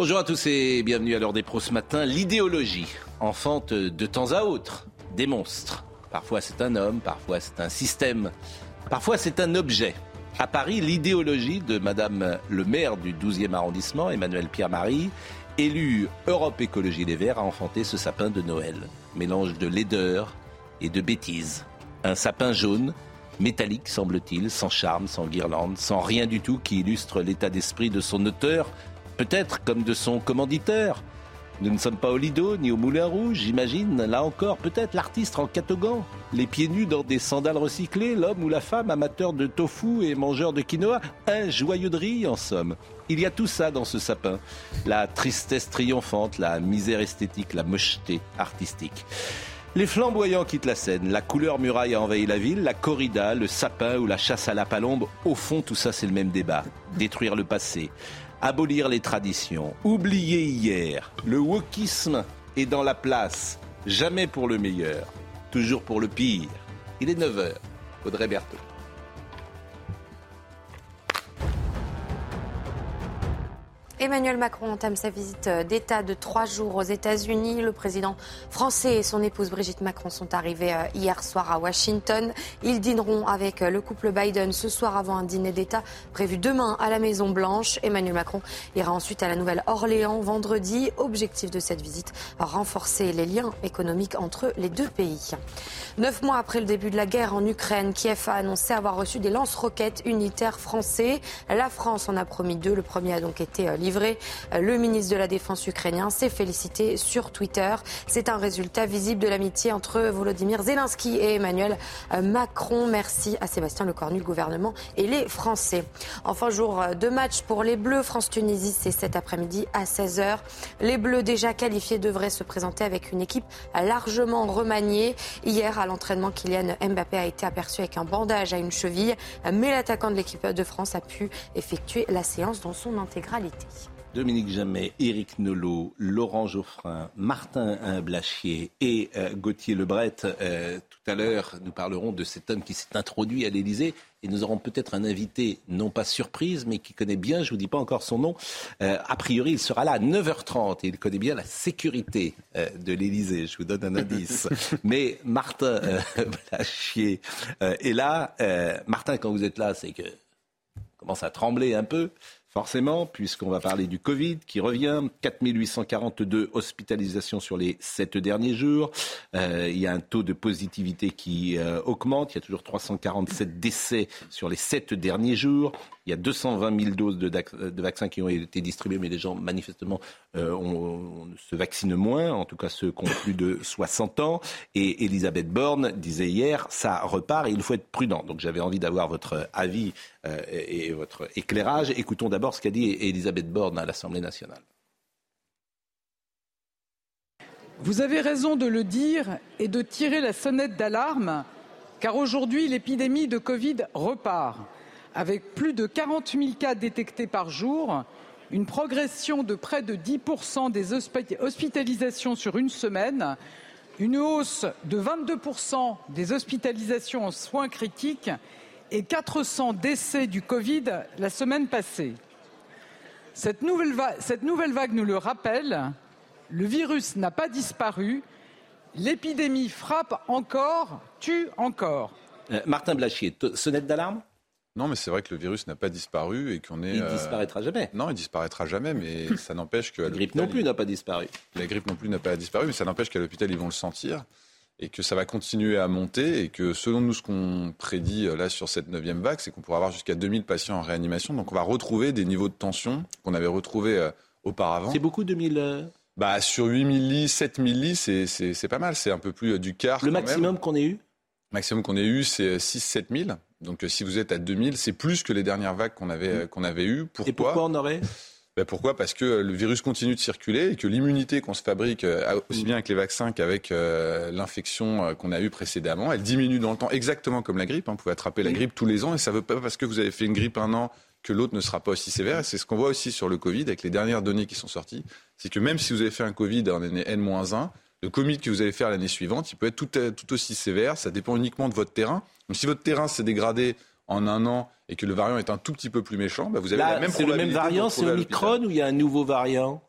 Bonjour à tous et bienvenue à l'heure des pros ce matin. L'idéologie enfante de temps à autre des monstres. Parfois c'est un homme, parfois c'est un système, parfois c'est un objet. À Paris, l'idéologie de Madame le maire du 12e arrondissement, Emmanuel Pierre-Marie, élu Europe Écologie Les Verts, a enfanté ce sapin de Noël. Mélange de laideur et de bêtise. Un sapin jaune, métallique semble-t-il, sans charme, sans guirlande, sans rien du tout qui illustre l'état d'esprit de son auteur, peut-être comme de son commanditaire. Nous ne sommes pas au Lido ni au Moulin Rouge, j'imagine. Là encore, peut-être l'artiste en catogan, les pieds nus dans des sandales recyclées, l'homme ou la femme amateur de tofu et mangeur de quinoa. Un joyeux de riz, en somme. Il y a tout ça dans ce sapin. La tristesse triomphante, la misère esthétique, la mocheté artistique. Les flamboyants quittent la scène. La couleur muraille a envahi la ville, la corrida, le sapin ou la chasse à la palombe. Au fond, tout ça, c'est le même débat. Détruire le passé, abolir les traditions, oublier hier. Le wokisme est dans la place, jamais pour le meilleur, toujours pour le pire. Il est 9h. Audrey Berthaud. Emmanuel Macron entame sa visite d'État de trois jours aux États-Unis. Le président français et son épouse Brigitte Macron sont arrivés euh, hier soir à Washington. Ils dîneront avec euh, le couple Biden ce soir avant un dîner d'État prévu demain à la Maison-Blanche. Emmanuel Macron ira ensuite à la Nouvelle-Orléans vendredi. Objectif de cette visite, renforcer les liens économiques entre les deux pays. Neuf mois après le début de la guerre en Ukraine, Kiev a annoncé avoir reçu des lance-roquettes unitaires français. La France en a promis deux. Le premier a donc été livré le ministre de la Défense ukrainien s'est félicité sur Twitter. C'est un résultat visible de l'amitié entre Volodymyr Zelensky et Emmanuel Macron. Merci à Sébastien Lecornu, le gouvernement et les Français. Enfin, jour de match pour les Bleus. France-Tunisie, c'est cet après-midi à 16h. Les Bleus déjà qualifiés devraient se présenter avec une équipe largement remaniée. Hier, à l'entraînement, Kylian Mbappé a été aperçu avec un bandage à une cheville, mais l'attaquant de l'équipe de France a pu effectuer la séance dans son intégralité. Dominique Jamais, Éric Nolot, Laurent Geoffrin, Martin Blachier et euh, Gauthier Lebret. Euh, tout à l'heure, nous parlerons de cet homme qui s'est introduit à l'Élysée et nous aurons peut-être un invité, non pas surprise, mais qui connaît bien, je ne vous dis pas encore son nom. Euh, a priori, il sera là à 9h30 et il connaît bien la sécurité de l'Élysée. Je vous donne un indice. mais Martin Blachier est là. Martin, quand vous êtes là, c'est que commence à trembler un peu forcément, puisqu'on va parler du Covid qui revient. 4842 hospitalisations sur les 7 derniers jours. Euh, il y a un taux de positivité qui euh, augmente. Il y a toujours 347 décès sur les 7 derniers jours. Il y a 220 000 doses de, de vaccins qui ont été distribuées, mais les gens, manifestement, euh, se vaccinent moins, en tout cas ceux qui ont plus de 60 ans. Et Elisabeth Borne disait hier, ça repart et il faut être prudent. Donc j'avais envie d'avoir votre avis euh, et votre éclairage. Écoutons d'abord ce qu'a dit Elisabeth Borne à l'Assemblée nationale. Vous avez raison de le dire et de tirer la sonnette d'alarme, car aujourd'hui l'épidémie de Covid repart avec plus de 40 000 cas détectés par jour, une progression de près de 10 des hospitalisations sur une semaine, une hausse de 22% des hospitalisations en soins critiques et 400 décès du Covid la semaine passée. Cette nouvelle, vague nous le rappelle, le virus n'a pas disparu, l'épidémie frappe encore, tue encore. Euh, Martin Blachier, sonnette d'alarme? Non, mais c'est vrai que le virus n'a pas disparu et qu'on est. Il disparaîtra jamais. Non, il disparaîtra jamais, mais ça n'empêche que. La grippe non plus n'a pas disparu. La grippe non plus n'a pas disparu, mais ça n'empêche qu'à l'hôpital, ils vont le sentir et que ça va continuer à monter et que selon nous, ce qu'on prédit euh, là sur cette neuvième vague, c'est qu'on pourra avoir jusqu'à 2000 patients en réanimation. Donc on va retrouver des niveaux de tension qu'on avait retrouvés euh, auparavant. C'est beaucoup 2000 euh bah, Sur 8000 lits, 7000 lits, c'est pas mal. C'est un peu plus du quart. Le maximum qu'on ait eu? Le maximum qu'on ait eu, c'est 6-7 000. Donc si vous êtes à 2000, c'est plus que les dernières vagues qu'on avait, mmh. qu'on avait eues. Pourquoi Et pourquoi on aurait ben pourquoi? Parce que le virus continue de circuler et que l'immunité qu'on se fabrique, euh, aussi bien avec les vaccins qu'avec euh, l'infection euh, qu'on a eue précédemment, elle diminue dans le temps, exactement comme la grippe. Hein. Vous pouvez attraper la grippe tous les ans et ça ne veut pas parce que vous avez fait une grippe un an que l'autre ne sera pas aussi sévère. Et c'est ce qu'on voit aussi sur le Covid avec les dernières données qui sont sorties. C'est que même si vous avez fait un Covid en année N-1, le Covid que vous allez faire l'année suivante, il peut être tout, tout aussi sévère. Ça dépend uniquement de votre terrain. Donc si votre terrain s'est dégradé en un an et que le variant est un tout petit peu plus méchant, bah, vous avez la même C'est le même variant, c'est Omicron ou il y a un nouveau variant?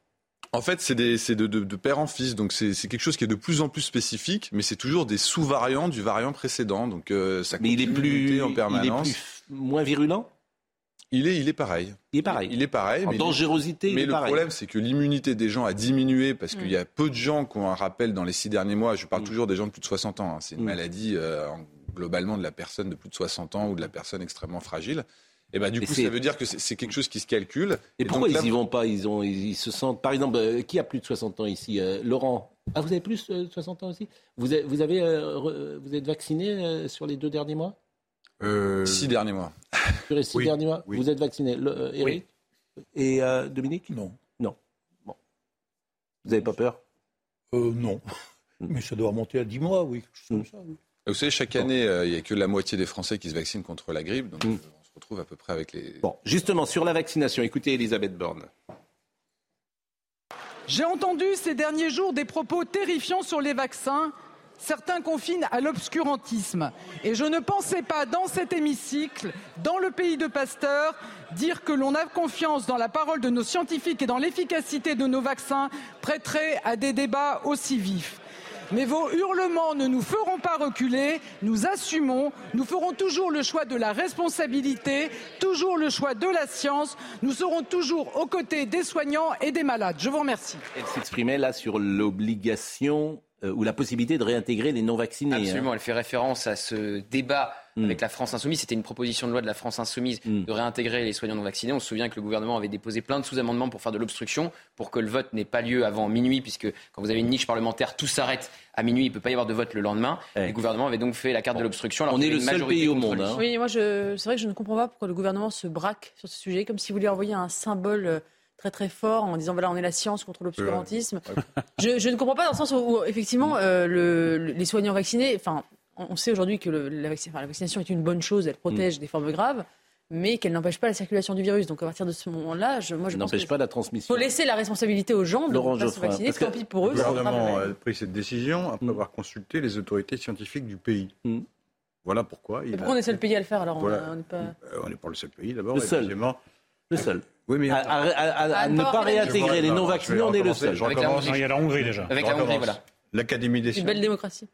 En fait, c'est de, de, de, père en fils, donc c'est quelque chose qui est de plus en plus spécifique, mais c'est toujours des sous-variants du variant précédent, donc euh, ça mais il est plus en permanence. Il est plus, moins virulent? Il est, il est pareil. Il est pareil. Il est pareil. En mais dangerosité, Mais le problème, c'est que l'immunité des gens a diminué parce qu'il y a mm. peu de gens qui ont un rappel dans les six derniers mois. Je parle mm. toujours des gens de plus de 60 ans. Hein. C'est une mm. maladie euh, globalement de la personne de plus de 60 ans ou de la personne extrêmement fragile. Et bah, du coup, ça veut dire que c'est quelque chose qui se calcule. Et, pourquoi ils n'y vont pas? Ils, ont, ils, se sentent. Par exemple, euh, qui a plus de 60 ans ici euh, Laurent? Ah, vous avez plus de 60 ans aussi? Vous, avez, vous, avez, vous êtes vacciné sur les deux derniers mois? Euh... Six derniers mois. Les six derniers mois Vous êtes vacciné, euh, Eric Et euh, Dominique? Non. Non. Bon. Vous n'avez pas peur? Euh, Non. Hmm. Mais ça doit remonter à 10 mois, oui. Hmm. Vous savez, chaque année, euh, il n'y a que la moitié des Français qui se vaccinent contre la grippe. Donc, hmm. on se retrouve à peu près avec les. Bon, justement, sur la vaccination, écoutez Elisabeth Borne. J'ai entendu ces derniers jours des propos terrifiants sur les vaccins certains confinent à l'obscurantisme. Et je ne pensais pas, dans cet hémicycle, dans le pays de Pasteur, dire que l'on a confiance dans la parole de nos scientifiques et dans l'efficacité de nos vaccins prêterait à des débats aussi vifs. Mais vos hurlements ne nous feront pas reculer, nous assumons, nous ferons toujours le choix de la responsabilité, toujours le choix de la science, nous serons toujours aux côtés des soignants et des malades. Je vous remercie. Elle s'exprimait là sur l'obligation euh, ou la possibilité de réintégrer les non-vaccinés. Hein. Absolument, elle fait référence à ce débat hmm. avec la France insoumise. C'était une proposition de loi de la France insoumise hmm. de réintégrer les soignants non vaccinés. On se souvient que le gouvernement avait déposé plein de sous-amendements pour faire de l'obstruction, pour que le vote n'ait pas lieu avant minuit, puisque quand vous avez une niche parlementaire, tout s'arrête à minuit. Il ne peut pas y avoir de vote le lendemain. Le gouvernement avait donc fait la carte de l'obstruction. On est le seul pays au monde. Hein. Oui, moi, c'est vrai que je ne comprends pas pourquoi le gouvernement se braque sur ce sujet, comme si vous voulez envoyer un symbole euh, très très fort en disant voilà on est la science contre l'obscurantisme. Je, ne comprends pas dans le sens où, effectivement euh, les soignants vaccinés, enfin on sait aujourd'hui que la, vaccination est une bonne chose, elle protège mm. des formes graves mais qu'elle n'empêche pas la circulation du virus. Donc à partir de ce moment-là, je, moi je n'empêche pas la transmission. Il faut laisser la responsabilité aux gens de ne se vacciner. Tant pis pour eux. Le gouvernement a pris cette décision après mm. avoir consulté les autorités scientifiques du pays. Mm. Voilà pourquoi. Et pourquoi on est le seul pays à le faire alors On n'est pas... Euh, pas... le seul pays d'abord. Le seul. Le seul. Oui, mais à, ne pas réintégrer les non-vaccinés, on est le seul. Il y a la Hongrie déjà. Avec la Hongrie, voilà. L'Académie des sciences. Une belle démocratie.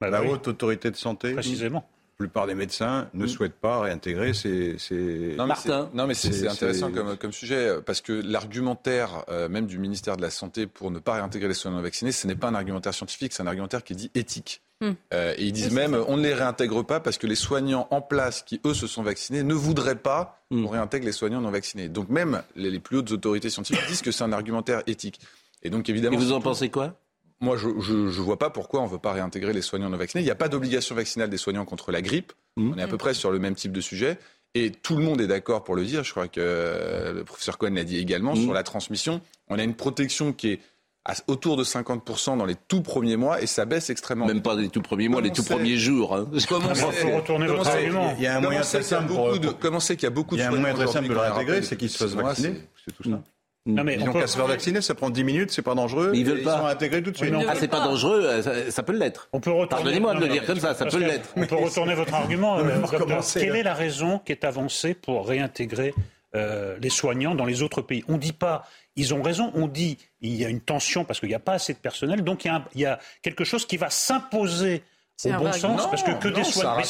Bah la haute autorité de santé. Précisément. La plupart des médecins ne hmm. souhaitent pas réintégrer ces. Non, Martin. Non, mais c'est intéressant comme, comme, sujet parce que l'argumentaire, euh, même du ministère de la Santé, pour ne pas réintégrer les soignants vaccinés, ce n'est pas un argumentaire scientifique, c'est un argumentaire qui est dit éthique. Hmm. Euh, et ils disent même, on ne les réintègre pas parce que les soignants en place qui, eux, se sont vaccinés, ne voudraient pas qu'on réintègre les soignants non vaccinés. Donc même les, plus hautes autorités scientifiques disent que c'est un argumentaire éthique. Et donc évidemment... Et vous en pensez quoi? Moi, je ne vois pas pourquoi on ne veut pas réintégrer les soignants non vaccinés. Il n'y a pas d'obligation vaccinale des soignants contre la grippe. Hmm. On est à peu près sur le même type de sujet. Et tout le monde est d'accord pour le dire. Je crois que euh, le professeur Cohen l'a dit également. Sur la transmission, on a une protection qui est autour de 50% dans les tout premiers mois et ça baisse extrêmement. Même pas les tout premiers mois, les tout premiers jours. Hein. Comment faut retourner votre argument. Il y a un moyen très simple de, comment c'est qu'il y a beaucoup de Il y a un moyen très simple de le réintégrer, c'est qu'ils se fassent vacciner. C'est tout ça. Non, mais ils n'ont qu'à se faire vacciner, ça prend 10 minutes, c'est pas dangereux. Mais ils veulent pas. Ils sont intégrés tout de suite. ah, c'est pas dangereux, euh, ça, peut l'être. On peut Pardonnez-moi de le dire comme ça, ça peut l'être. On peut retourner votre argument. Euh, Quelle est la raison qui est avancée pour réintégrer euh, les soignants dans les autres pays? On ne dit pas ils ont raison. On dit il y a une tension parce qu'il n'y a pas assez de personnel, donc il y a, quelque chose qui va s'imposer au bon sens, parce que que des soignants,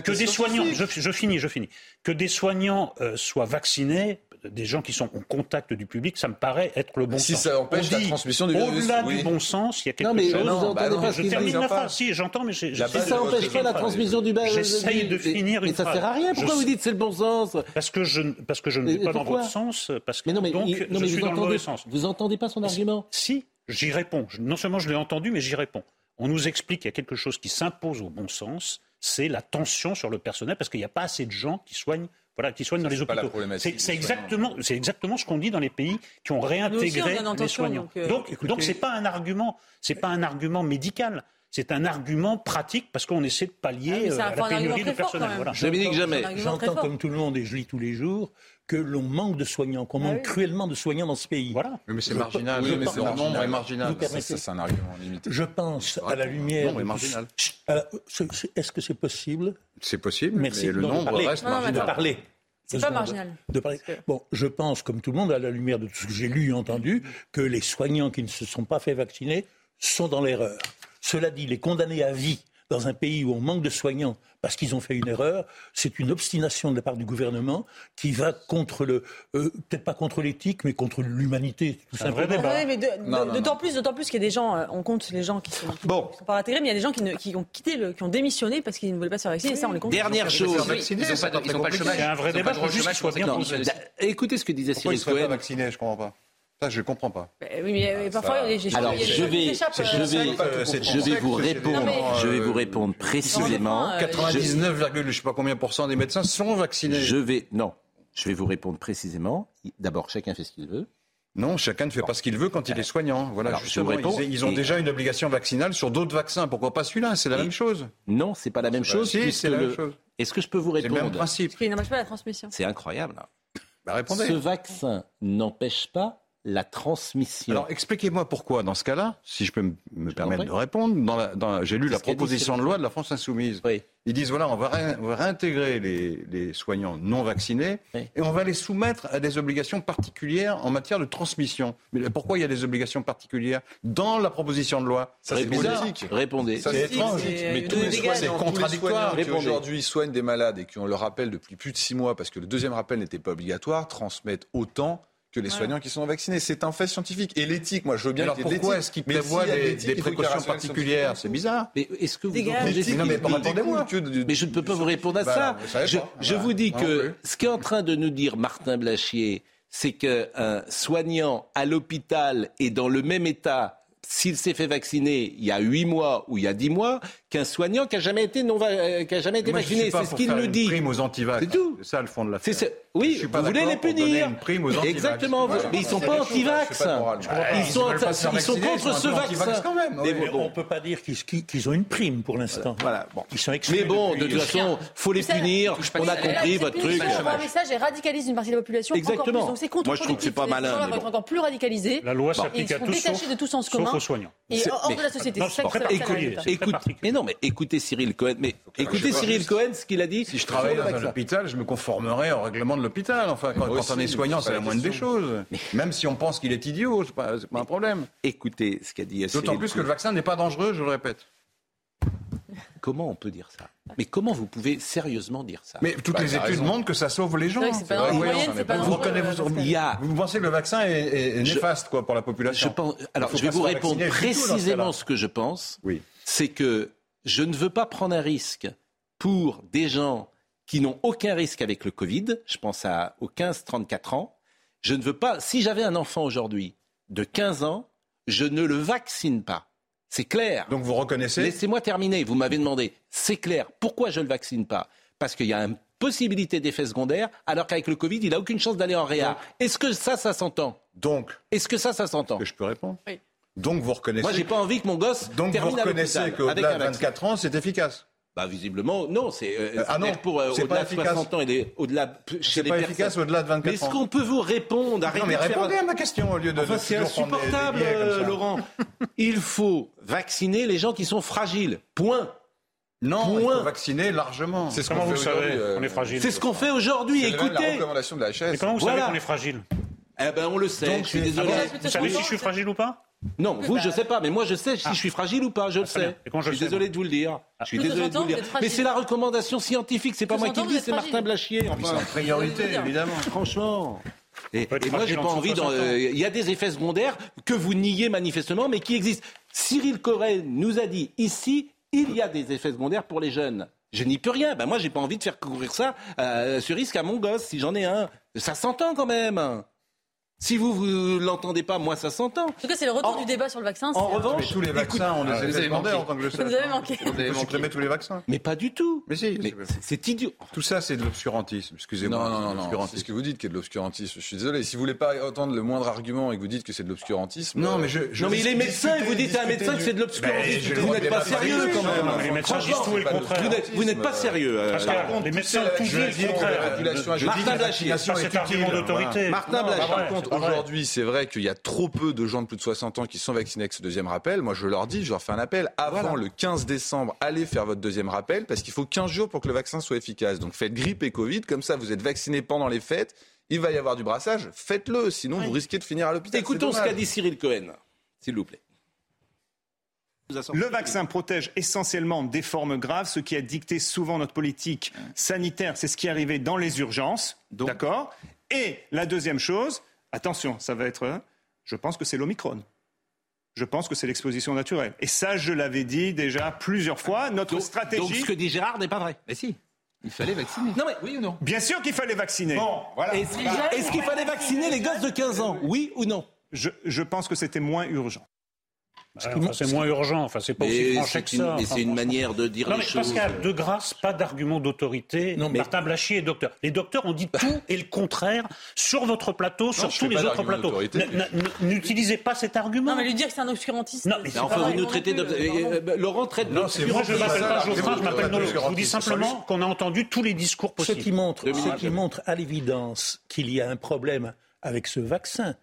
que des soignants, je, finis, je finis, que des soignants euh, soient vaccinés, des gens qui sont en contact du public, ça me paraît être le bon si sens. Si ça empêche la transmission du virus. Au-delà du bon sens, il y a quelque non, mais chose. Non, bah non, je termine la phrase. Si, j'entends, mais j'ai. Si ça n'empêche pas la transmission du virus. J'essaye de finir une phrase. Mais ça sert à rien. Pourquoi vous dites c'est le bon sens Parce que je parce que je ne vais pas dans votre sens. Parce que donc je suis dans le mauvais sens. Vous entendez pas son argument Si, j'y réponds. Non seulement je l'ai entendu, mais j'y réponds. On nous explique qu'il y a quelque chose qui s'impose au bon sens, c'est la tension sur le personnel, parce qu'il n'y a pas assez de gens qui soignent voilà, qui soignent dans les hôpitaux. C'est exactement, c'est exactement ce qu'on dit dans les pays qui ont réintégré les soignants. Donc, euh, donc, c'est pas un argument, c'est pas un argument médical. C'est un argument pratique parce qu'on essaie de pallier ah, euh, la pénurie de personnel. Voilà. Dominique Jamais. J'entends comme tout le monde et je lis tous les jours que l'on manque de soignants, qu'on manque ah cruellement de soignants dans ce pays. Voilà. mais c'est marginal. Oui, mais c'est marginal. marginal. C'est un argument limité. Je pense à la lumière. Non, mais marginal. Est-ce que c'est possible? C'est possible, Merci. mais le nombre reste marginal. De parler. C'est pas marginal. Bon, je pense, comme tout le monde, à la lumière de tout ce que j'ai lu et entendu, que les soignants qui ne se sont pas fait vacciner sont dans l'erreur. Cela dit, les condamnés à vie dans un pays où on manque de soignants parce qu'ils ont fait une erreur, c'est une obstination de la part du gouvernement qui va contre le, euh, peut-être pas contre l'éthique, mais contre l'humanité, tout simplement. d'autant plus, d'autant plus qu'il y a des gens, euh, on compte les gens qui sont, bon. sont pas intégrés, mais il y a des gens qui, qui ont quitté, le, qui ont démissionné parce qu'ils ne voulaient pas se faire vacciner. Ça, on les compte. Dernière chose, ils n'ont pas, pas, le chômage. Il y a un vrai débat, juste qu'ils soient bien Écoutez ce que disait Cyril Cohen. Pourquoi ils ne pas je comprends pas. Ça, je ne comprends pas. Bah oui, mais euh, parfois, Alors, je vais, je vais, vous répondre. Je vais vous répondre précisément. 99, je sais pas combien pour cent des médecins sont vaccinés. Je vais, non, je vais vous répondre précisément. D'abord, chacun fait ce qu'il veut. Non, chacun ne fait pas ce qu'il veut quand il est soignant. Voilà, justement, ils, ont déjà une obligation vaccinale sur d'autres vaccins. Pourquoi pas celui-là? C'est la même chose. Non, c'est pas la même chose. Si, c'est la même chose. Est-ce que je peux vous répondre C'est le même principe. Parce qu'il n'empêche pas la transmission. C'est incroyable. Bah, répondez. Ce vaccin n'empêche pas la transmission. Alors expliquez-moi pourquoi, dans ce cas-là, si je peux me permettre de répondre, dans j'ai lu la proposition de loi de la France Insoumise. Ils disent voilà, on va, réintégrer les, soignants non vaccinés et on va les soumettre à des obligations particulières en matière de transmission. Mais pourquoi il y a des obligations particulières dans la proposition de loi? Ça c'est politique. Répondez. C'est étrange. Mais tous les soignants, c'est contradictoire. qui aujourd'hui soignent des malades et qui ont le rappel depuis plus de six mois parce que le deuxième rappel n'était pas obligatoire transmettent autant que les soignants qui sont vaccinés. C'est un fait scientifique. Et l'éthique, moi je veux bien Alors pourquoi est-ce qu'il prévoit des, des précautions particulières? C'est bizarre. Mais est-ce que vous non, mais, moi mais je ne peux pas vous répondre à bah, ça. je, je vous dis que ce qu'est en train de nous dire Martin Blachier, c'est qu'un soignant à l'hôpital est dans le même état s'il s'est fait vacciner il y a 8 mois ou il y a 10 mois qu'un soignant qui n'a jamais été, non, euh, qui a jamais été vacciné. C'est ce qu'il nous dit. prime aux C'est tout. C'est ça le fond de l'affaire. Oui, vous voulez les punir. Exactement. Mais ils ne sont pas anti-vax. Ils sont, ils sont contre ce vaccin. On ne peut pas dire qu'ils ont une prime pour l'instant. Voilà. Ils sont Mais bon, de toute façon, il faut les punir. On a compris votre truc. Un message et radicalise une partie de la population. Exactement. Donc c'est contre Moi, je trouve que c'est pas malin. Encore plus radicalisés. La loi s'applique à tous. détachés de tout sens commun. Sauf aux soignants. Et hors de la société. Mais non, mais écoutez Cyril Cohen. Mais écoutez Cyril Cohen, ce qu'il a dit. Si je travaille dans un hôpital, je me conformerai au règlement de l'hôpital. Enfin, quand, on est soignant, c'est la moindre des choses. Même si on pense qu'il est idiot, c'est pas, pas un problème. Écoutez ce qu'a dit D'autant plus que le vaccin n'est pas dangereux, je le répète. Comment on peut dire ça? Mais comment vous pouvez sérieusement dire ça? Mais toutes bah, les études montrent que ça sauve les gens. Vous pensez que le vaccin est, néfaste quoi, pour la population? je pense... Alors, je vais vous répondre précisément ce que je pense. Oui. C'est que je ne veux pas prendre un risque pour des gens qui n'ont aucun risque avec le Covid. Je pense à, aux 15-34 ans. Je ne veux pas, si j'avais un enfant aujourd'hui de 15 ans, je ne le vaccine pas. C'est clair. Donc vous reconnaissez Laissez-moi terminer. Vous m'avez demandé. C'est clair. Pourquoi je ne le vaccine pas? Parce qu'il y a une possibilité d'effet secondaire, alors qu'avec le Covid, il n'a aucune chance d'aller en réa. Est-ce que ça, ça s'entend? Donc. Est-ce que ça, ça s'entend? Que je peux répondre? Oui. Donc vous reconnaissez. Moi, j'ai pas envie que mon gosse. Donc vous reconnaissez qu'au-delà de 24 ans, c'est efficace. Bah visiblement non, c'est euh, euh ah non, pour euh, au-delà de 60 ans et au-delà chez les pas efficace au-delà de 24 ans. Mais est-ce qu'on peut vous répondre Non mais répondez à ma question au lieu de. Enfin, c'est insupportable, Laurent. Il faut vacciner les gens qui sont fragiles. Point. Non, Point. il faut vacciner largement. C'est ce qu'on vous savez euh, est fragile. C'est ce qu'on fait aujourd'hui. Écoutez. La recommandation de la HS. Mais comment vous savez qu'on est fragile? Eh ben on le sait. je suis désolé. Vous savez si je suis fragile ou pas? Non, vous, je sais pas, mais moi, je sais si ah. je suis fragile ou pas, je le sais. Je suis désolé de vous le dire. Je suis désolé de vous le dire. Mais c'est la recommandation scientifique, c'est pas moi qui le dis, c'est Martin Blachier. Enfin, c'est priorité, évidemment. Franchement. Et, moi, j'ai pas envie. Il y a des effets secondaires que vous niez manifestement, mais qui existent. Cyril Corrèze nous a dit ici, il y a des effets secondaires pour les jeunes. Je n'y peux rien. Ben moi, j'ai pas envie de faire courir ça, euh, ce risque à mon gosse, si j'en ai un. Ça s'entend quand même. Si vous, vous l'entendez pas, moi ça s'entend. En tout cas, c'est le retour du débat sur le vaccin. En revanche, tous les vaccins, on les a demandé en tant que je Vous avez manqué. Vous avez supprimer tous les vaccins. Mais pas du tout. Mais si. c'est idiot. Tout ça, c'est de l'obscurantisme. Excusez-moi. Non, non, non. non. C'est ce que vous dites qui est de l'obscurantisme. Je suis désolé. Si vous voulez pas entendre le moindre argument et que vous dites que c'est de l'obscurantisme. Non, mais je. non, mais il est médecin et vous dites à un médecin que c'est de l'obscurantisme. Vous n'êtes pas sérieux quand même. Les médecins disent tout et le contraire. Vous n'êtes pas sérieux. Les médecins tout disent le contraire. Martin Blachier. Martin Blachier. Contre, aujourd'hui, c'est vrai qu'il y a trop peu de gens de plus de 60 ans qui sont vaccinés avec ce deuxième rappel. Moi, je leur dis, je leur fais un appel. Avant le 15 décembre, allez faire votre deuxième rappel parce qu'il faut 15 jours pour que le vaccin soit efficace. Donc faites grippe et Covid, comme ça vous êtes vaccinés pendant les fêtes. Il va y avoir du brassage, faites-le, sinon vous risquez de finir à l'hôpital. Écoutons ce qu'a dit Cyril Cohen, s'il vous plaît. Le vaccin protège essentiellement des formes graves, ce qui a dicté souvent notre politique sanitaire. C'est ce qui est arrivé dans les urgences. D'accord? Et la deuxième chose, attention, ça va être. Je pense que c'est l'Omicron. Je pense que c'est l'exposition naturelle. Et ça, je l'avais dit déjà plusieurs fois. Notre stratégie. Donc ce que dit Gérard n'est pas vrai. Mais si. Il fallait vacciner. Non mais oui ou non? Bien sûr qu'il fallait vacciner. Bon, voilà. Est-ce qu'il fallait vacciner les gosses de 15 ans? Oui ou non? Je, je pense que c'était moins urgent. C'est moins urgent, enfin c'est pas aussi franché que ça. Mais c'est une manière de dire non, les mais choses. Pascal, de grâce, pas d'argument d'autorité. Non, mais- Martin Blachier est docteur. Les docteurs ont dit tout et le contraire sur votre plateau, sur je tous les autres plateaux. N'utilisez pas cet argument. Non, mais lui dire que c'est un obscurantiste. Non, mais c'est Mais enfin, vous nous non traitez euh, Laurent traite Non, c'est Moi, je ne m'appelle pas Geoffrin, vous je m'appelle Nolo. Je vous dis simplement qu'on a entendu tous les discours Ce possibles. qui montre, Deux ce qui montre à l'évidence qu'il y a un problème avec ce vaccin,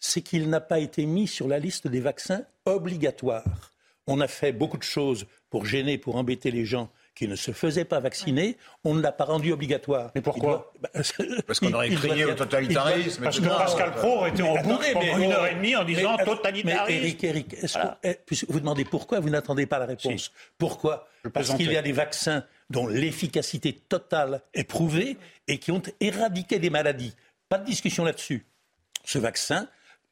c'est qu'il n'a pas été mis sur la liste des vaccins obligatoires. On a fait beaucoup de choses pour gêner, pour embêter les gens qui ne se faisaient pas vacciner. On ne l'a pas rendu obligatoire. Mais pourquoi doit- bah, Parce qu'on aurait crié au a- totalitarisme. Parce que. Pascal Pro aurait été en boucle pendant mais- une heure et demie en disant mais- totalitarisme. Mais Eric, Eric, est-ce que- eh, vous demandez pourquoi, vous n'attendez pas la réponse. Pourquoi Parce qu'il y a des vaccins dont l'efficacité totale est prouvée et qui ont éradiqué des maladies. Pas de discussion là-dessus. Ce vaccin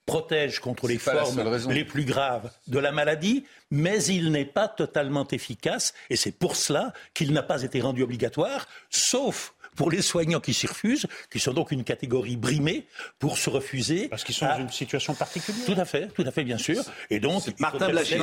protège contre les formes les plus graves de la maladie, mais il n'est pas totalement efficace et c'est pour cela qu'il n'a pas été rendu obligatoire, sauf pour les soignants qui s'y refusent, qui sont donc une catégorie brimée pour se refuser. Parce qu'ils sont à- dans une situation particulière. Tout à fait, tout à fait, bien sûr. Et donc, Martin Blachier.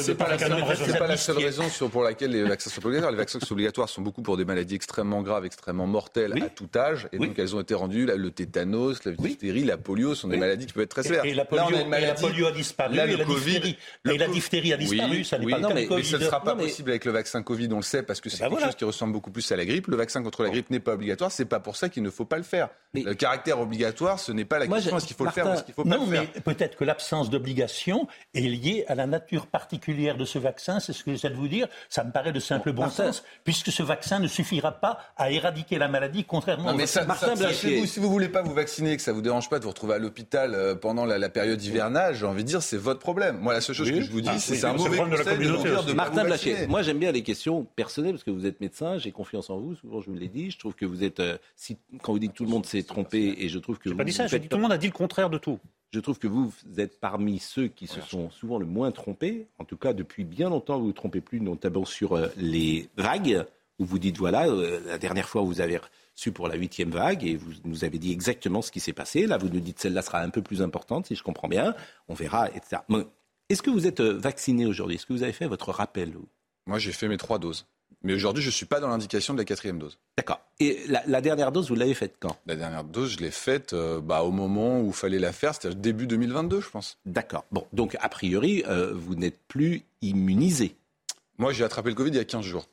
c'est pas, pas la seule raison sur, pour laquelle les vaccins sont obligatoires. Les vaccins qui sont obligatoires sont beaucoup pour des maladies extrêmement graves, extrêmement mortelles Oui. à tout âge. Et Oui. donc elles ont été rendues, là, le tétanos, la diphtérie, la polio sont des maladies qui peuvent être très sévères. Et, et la là, polio, on a une et la maladie. polio a disparu, Là, et, le la Covid, diphtérie, le et la diphtérie a disparu, Oui, ça n'est oui, pas non, le cas mais- Mais ce ne sera pas Non, mais- possible avec le vaccin Covid, on le sait, parce que c'est ben quelque voilà. chose qui ressemble beaucoup plus à la grippe. Le vaccin contre la grippe n'est pas obligatoire, c'est pas pour ça qu'il ne faut pas le faire. Mais- Le caractère obligatoire, ce n'est pas la Moi, question je- est-ce qu'il faut le faire ou est-ce qu'il ne faut pas Non, le faire. mais peut-être que l'absence d'obligation est liée à la nature particulière de ce vaccin. C'est ce que j'essaie de vous dire. Ça me paraît de simple bon Martin. sens, puisque ce vaccin ne suffira pas à éradiquer la maladie, contrairement Non, au mais vaccin. ça, Martin ça- si, vous, si vous voulez pas vous vacciner, que ça vous dérange pas de vous retrouver à l'hôpital euh, pendant la, la période hivernale, j'ai envie de dire c'est votre problème. Moi, la seule chose Oui. que je vous dis, Ah, c'est oui, c'est un mauvais problème de la communauté de Martin Blachier, moi j'aime bien les questions personnelles parce que vous êtes médecin, j'ai confiance en vous, souvent je me l'ai dit. Je trouve que vous êtes, euh, si, quand vous dites que tout le monde s'est trompé, et je trouve que J'ai vous, pas dit ça, j'ai dit tout le monde a dit le contraire de tout. Je trouve que vous êtes parmi ceux qui se sont souvent le moins trompés. En tout cas, depuis bien longtemps, vous ne vous trompez plus, notamment sur euh, les vagues, où vous dites, voilà, euh, la dernière fois, vous avez reçu pour la huitième vague, et vous nous avez dit exactement ce qui s'est passé. Là, vous nous dites, celle-là sera un peu plus importante, si je comprends bien. On verra, etc. Mais Est-ce que vous êtes vacciné aujourd'hui? Est-ce que vous avez fait votre rappel Moi, j'ai fait mes trois doses. Mais aujourd'hui, je ne suis pas dans l'indication de la quatrième dose. D'accord. Et la, la dernière dose, vous l'avez faite quand? La dernière dose, je l'ai faite euh, bah, au moment où il fallait la faire, c'est-à-dire début 2022, je pense. D'accord. Bon, donc a priori, euh, vous n'êtes plus immunisé. Moi, j'ai attrapé le Covid il y a 15 jours.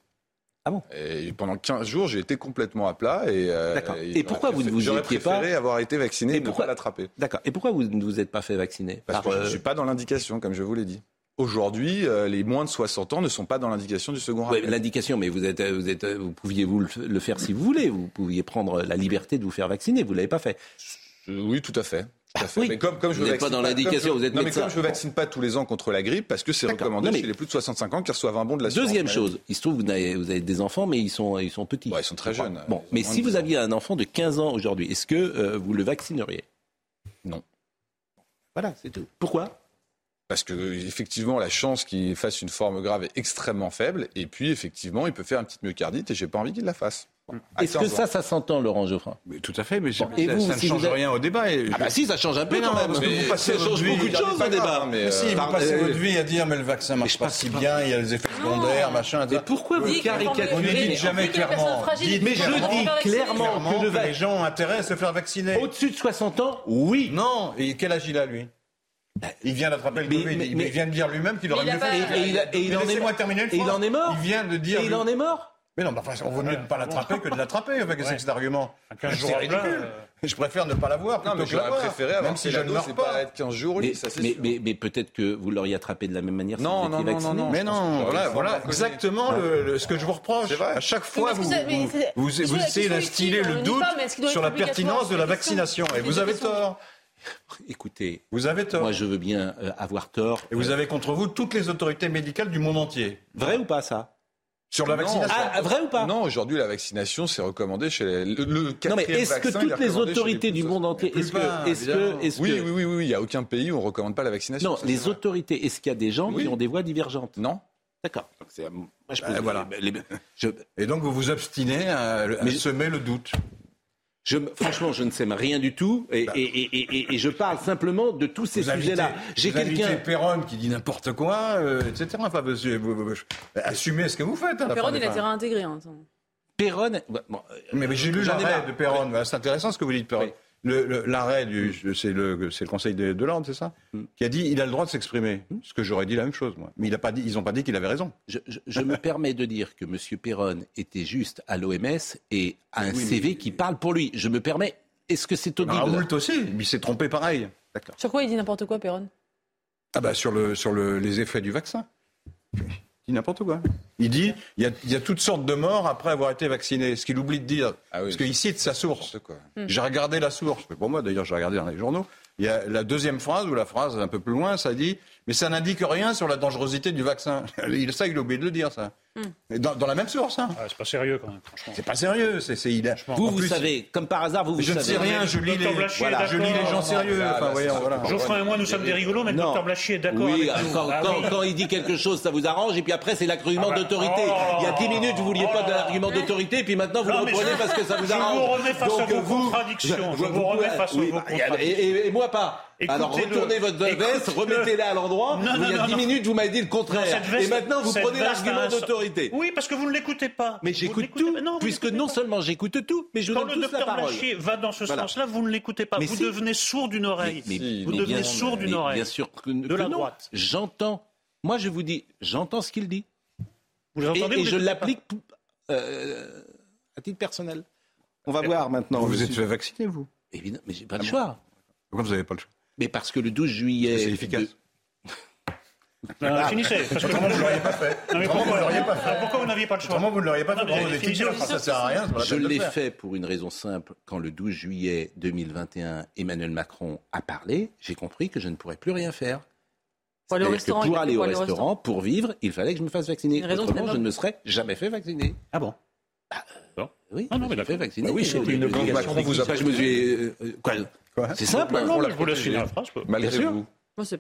Ah bon? Et pendant 15 jours, j'ai été complètement à plat. Et, euh, D'accord. Et pourquoi vous ne vous J'aurais préféré pas- avoir été vacciné Et et, ne pourquoi- pas l'attraper. D'accord. Et pourquoi vous ne vous êtes pas fait vacciner? Parce Par, que je ne suis pas dans l'indication, comme je vous l'ai dit. Aujourd'hui, euh, les moins de 60 ans ne sont pas dans l'indication du second rappel. L'indication, mais vous êtes, vous êtes, vous pouviez vous le, le faire si vous voulez. Vous pouviez prendre la liberté de vous faire vacciner. Vous l'avez pas fait. Euh, Oui, tout à fait. Oui. Mais comme, Vous n'êtes pas dans l'indication, vous êtes non, mais comme je ne vaccine pas tous les ans contre la grippe, parce que c'est recommandé Non, chez les plus de 65 ans qui reçoivent un bon de la Deuxième chose, il se trouve que vous avez, vous avez des enfants, mais ils sont, ils sont petits. Ouais, ils sont très jeunes. Bon, mais si vous 10 ans. aviez un enfant de 15 ans aujourd'hui, est-ce que euh, vous le vaccineriez? Non. Voilà, c'est tout. Pourquoi? Parce que effectivement, la chance qu'il fasse une forme grave est extrêmement faible. Et puis, effectivement, il peut faire une petite myocardite et j'ai pas envie qu'il la fasse. Est-ce que 15 ans. ça, ça s'entend, Laurent Geoffrin? Mais tout à fait, mais Bon, ça, et vous, ça ne change vous avez- rien au débat. Et Ah bah si, ça change un peu Mais non, quand même. parce que vous passez ça votre change vie, beaucoup de choses au débat. mais, Mais si, euh, vous passez euh, votre vie à dire mais le vaccin marche pas si pas- bien, il y a les effets secondaires, machin. Mais pourquoi vous caricaturez On ne Mais- dit jamais clairement. Mais je dis clairement que les gens ont intérêt à se faire vacciner. Au-dessus de 60 ans, oui. Non, et quel âge il a lui? Il vient d'attraper le Mais- Covid. mais- il mais- vient de dire lui-même qu'il aurait Mais il mieux fait. pas- Et, et il, il Mais en est laissez-moi mort. Et il en est mort. Il vient de dire. Et il en est mort. Mais non, enfin, on vaut mieux ne pas l'attraper que de l'attraper avec cet argument. C'est ridicule. Euh, je préfère ne pas l'avoir plutôt non, mais que l'avoir. préféré avoir même si je ne meurs pas. être 15 jours mais, ça, mais, mais, mais, peut-être que vous l'auriez attrapé de la même manière. Non, non, non, non, Mais non, voilà, voilà exactement le, ce que je vous reproche. À chaque fois, vous, vous, vous essayez d'instiller le doute sur la pertinence de la vaccination. Et vous avez tort. Écoutez, vous avez tort. Moi, je veux bien euh, avoir tort. Et vous avez contre vous toutes les autorités médicales du monde entier. Vrai ou pas ça? Sur la vaccination. Ah, vrai ou pas? Non, aujourd'hui, la vaccination, c'est recommandé chez les, le, le Non, mais est-ce que toutes les autorités du monde entier, est-ce que, est-ce que, est oui, oui, oui, oui, il n'y a aucun pays où on recommande pas la vaccination. Non, les autorités, est-ce qu'il y a des gens qui ont des voix divergentes? Non. D'accord. Euh, voilà. Et donc, vous vous obstinez à, à semer le doute. Je, franchement, je ne sais rien du tout et, bah. et, et, et je parle simplement de tous ces sujets-là. J'ai quelqu'un. Perron qui dit n'importe quoi, euh, etc. Enfin, monsieur, assumez ce que vous faites. Hein, Perron, il a été réintégré. Hein, Perron. Bon, mais, mais j'ai lu l'arrêt de Perron. C'est intéressant ce que vous dites, Perron l'arrêt du, c'est le, c'est le Conseil de, l'ordre, c'est ça, mm. qui a dit il a le droit de s'exprimer. Mm. Ce que j'aurais dit la même chose, moi. Mais il a pas dit, ils n'ont pas dit qu'il avait raison. Je, me permets de dire que M. Perron était juste à l'OMS et a un CV qui parle pour lui. Je me permets. Est-ce que c'est audible Raoult aussi, il s'est trompé pareil. Sur quoi il dit n'importe quoi, Perron? Ah bah sur le sur le, les effets du vaccin dit n'importe quoi. Il dit il y, a, toutes sortes de morts après avoir été vacciné. Ce qu'il oublie de dire, ah parce qu'il cite sa source. J'ai regardé la source. Mais pour moi, d'ailleurs, j'ai regardé dans les journaux. Il y a la deuxième phrase, ou la phrase un peu plus loin, ça dit Mais ça n'indique rien sur la dangerosité du vaccin. Il, ça, il a oublié de le dire, ça. Hmm. Dans, dans, la même source. Hein. Ah, c'est pas sérieux, quand même, franchement. C'est pas sérieux. C'est, c'est, il Vous, vous savez, comme par hasard, vous, vous je savez. Je ne sais rien, je lis, les, voilà, je lis les gens sérieux. enfin, voyons, voilà. Geoffroy et moi, nous sommes des rigolos, mais le docteur Blachier est d'accord oui, avec quand, ah quand, quand, il dit quelque chose, ça vous arrange, et puis après, c'est l'argument ah bah, d'autorité. il y a 10 minutes, vous vouliez pas de l'argument d'autorité, et puis maintenant, vous le reprenez parce que ça vous arrange. Je vous remets face à vos contradictions. Je vous remets face à vos contradictions. Et moi, pas. Alors retournez votre veste, remettez-la à l'endroit. Il y a 10 minutes, vous m'avez dit le contraire. et maintenant, vous prenez l'argument d'autorité. Oui, parce que vous ne l'écoutez pas. Mais j'écoute tout, puisque non seulement j'écoute tout, mais je Quand donne le docteur va dans ce sens-là, vous ne l'écoutez pas. vous devenez sourd d'une oreille. vous devenez sourd d'une oreille. Bien sûr que, de la droite. J'entends. Moi, je vous dis, j'entends ce qu'il dit. Vous entendez, et, je l'applique euh, à titre personnel. On va voir maintenant. Vous êtes fait vacciner, vous Évidemment, mais j'ai pas le choix. Pourquoi vous n'avez pas le choix? Mais parce que le 12 juillet. C'est efficace. Non, finissez. Parce que vous ne l'auriez pas fait. pourquoi, vous l'auriez pas fait Pourquoi vous n'aviez pas le choix? Comment vous ne l'auriez pas fait Pour vos étudiants, ça sert à rien. Je l'ai fait pour une raison simple. Quand le 12 juillet 2021, Emmanuel Macron a parlé, j'ai compris que je ne pourrais plus rien faire. Pour aller au restaurant, pour, aller au restaurant, pour vivre, il fallait que je me fasse vacciner. Autrement, je ne me serais jamais fait vacciner. Ah bon? Bah, Oui, non, non, mais fait vacciner. Bah oui, c'est une obligation. Vous je me suis... C'est simple. Non, je vous laisse finir la phrase. Malgré vous.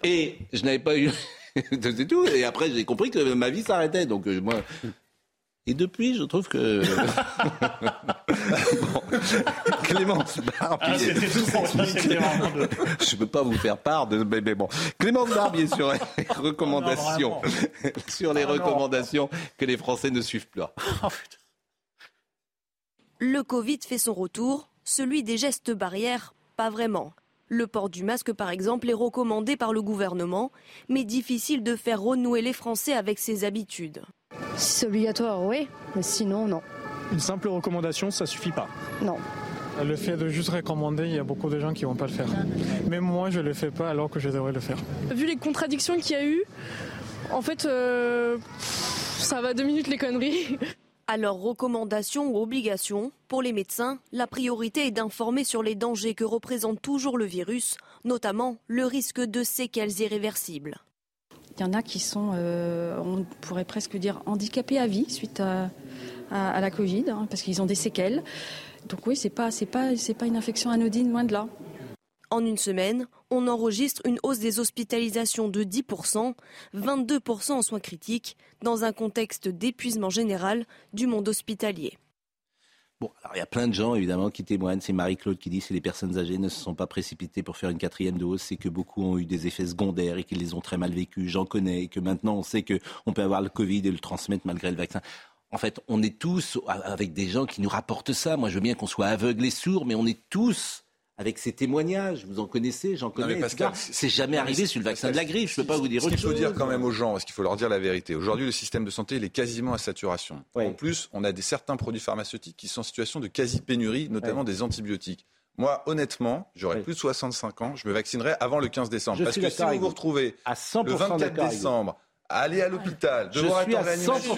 Et je n'avais pas eu. c'est tout. Et après, j'ai compris que ma vie s'arrêtait. Donc, euh, moi. Et depuis, je trouve que. bon. Clémence Barbier. Ah, c'était tout Je ne peux pas vous faire part de. Mais bon. Clémence Barbier sur les recommandations. sur les ah, recommandations que les Français ne suivent plus. Oh, Le Covid fait son retour. Celui des gestes barrières, pas vraiment. Le port du masque, par exemple, est recommandé par le gouvernement, mais difficile de faire renouer les Français avec ses habitudes. Si c'est obligatoire, oui, mais sinon, non. Une simple recommandation, ça suffit pas Non. Le fait de juste recommander, il y a beaucoup de gens qui vont pas le faire. Même moi, je le fais pas alors que je devrais le faire. Vu les contradictions qu'il y a eu, en fait, euh, ça va deux minutes les conneries. Alors, recommandation ou obligation, pour les médecins, la priorité est d'informer sur les dangers que représente toujours le virus, notamment le risque de séquelles irréversibles. Il y en a qui sont, euh, on pourrait presque dire, handicapés à vie suite à, la Covid, hein, parce qu'ils ont des séquelles. Donc oui, c'est pas, pas une infection anodine, loin de là. En une semaine, on enregistre une hausse des hospitalisations de 10%, 22% en soins critiques, dans un contexte d'épuisement général du monde hospitalier. Bon, alors il y a plein de gens évidemment qui témoignent. C'est Marie-Claude qui dit que si les personnes âgées ne se sont pas précipitées pour faire une quatrième dose, c'est que beaucoup ont eu des effets secondaires et qu'ils les ont très mal vécus. J'en connais et que maintenant on sait qu'on peut avoir le Covid et le transmettre malgré le vaccin. En fait, on est tous avec des gens qui nous rapportent ça. Moi, je veux bien qu'on soit aveugle et sourd, mais on est tous avec ces témoignages. Vous en connaissez, j'en connais. C'est jamais arrivé sur le vaccin de la grippe. Je ne peux pas vous dire ce autre chose. Il faut dire quand même aux gens, parce qu'il faut leur dire la vérité? Aujourd'hui, le système de santé, il est quasiment à saturation. En plus, on a des, certains produits pharmaceutiques qui sont en situation de quasi-pénurie, notamment des antibiotiques. Moi, honnêtement, j'aurais plus de 65 ans, je me vaccinerai avant le 15 décembre. parce que si vous vous retrouvez le 24 décembre aller à l'hôpital, devoir être en réanimation.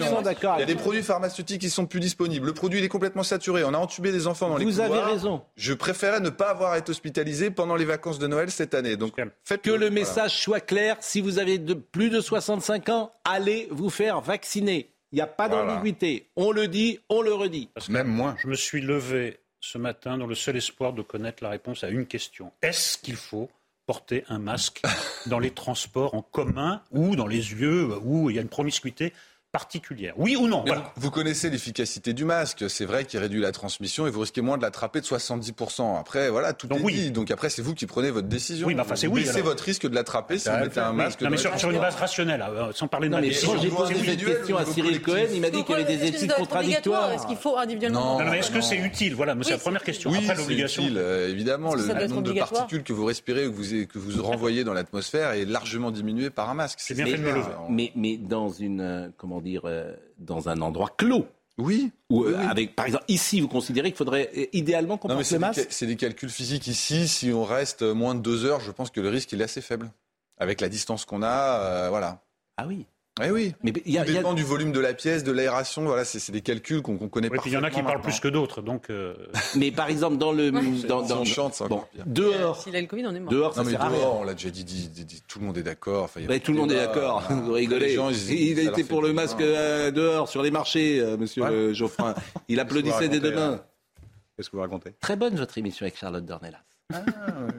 Il y a des produits pharmaceutiques qui sont plus disponibles. Le produit il est complètement saturé. On a entubé des enfants dans les couloirs. Vous avez raison. Je préférais ne pas avoir été hospitalisé pendant les vacances de Noël cette année. Donc faites que le message soit clair. Si vous avez de plus de 65 ans, allez vous faire vacciner. Il n'y a pas d'ambiguïté. On le dit, on le redit. Même moi. Je me suis levé ce matin dans le seul espoir de connaître la réponse à une question. Est-ce qu'il faut porter un masque dans les transports en commun ou dans les lieux où il y a une promiscuité particulière. Oui ou non Vous connaissez l'efficacité du masque. C'est vrai qu'il réduit la transmission et vous risquez moins de l'attraper de 70%. Après, voilà, tout est dit. Donc après, c'est vous qui prenez votre décision. Oui, mais enfin, c'est oui. Baissez votre risque de l'attraper si vous mettez un masque. Non, mais sur, une base rationnelle, euh, sans parler de non, mais Quand j'ai posé cette question à Cyril Cohen, il m'a dit qu'il y avait des études contradictoires. Est-ce qu'il faut individuellement Non, mais est-ce que c'est utile? Voilà, c'est la première question. Oui, après, l'obligation. Euh, évidemment, le nombre de particules que vous respirez ou que vous renvoyez dans l'atmosphère est largement diminué par un masque. C'est bien fait de me lever. Mais dans une, euh, dire dans un endroit clos. Oui. Ou euh, avec, par exemple, ici, vous considérez qu'il faudrait euh, idéalement qu'on porte le masque C'est des calculs physiques ici. Si on reste moins de deux heures, je pense que le risque est assez faible. Avec la distance qu'on a, euh, voilà. Ah oui. Eh oui, mais il y a, dépend du volume de la pièce, de l'aération. Voilà, c'est des calculs qu'on connaît pas. Il y en a qui parlent plus que d'autres, donc. Euh, mais par exemple, dans le dans, dans, chante, bon, dehors. S'il a le Covid, on est mort. Dehors, ça non, mais sert dehors, on l'a déjà dit, dit, tout le monde est d'accord. Enfin, tout le monde est d'accord. Vous rigolez. Gens, il était pour le masque euh, dehors sur les marchés, euh, Monsieur Geoffrin. Il applaudissait des deux mains. Qu'est-ce que vous racontez Très bonne votre émission avec Charlotte Dornelas. Ah,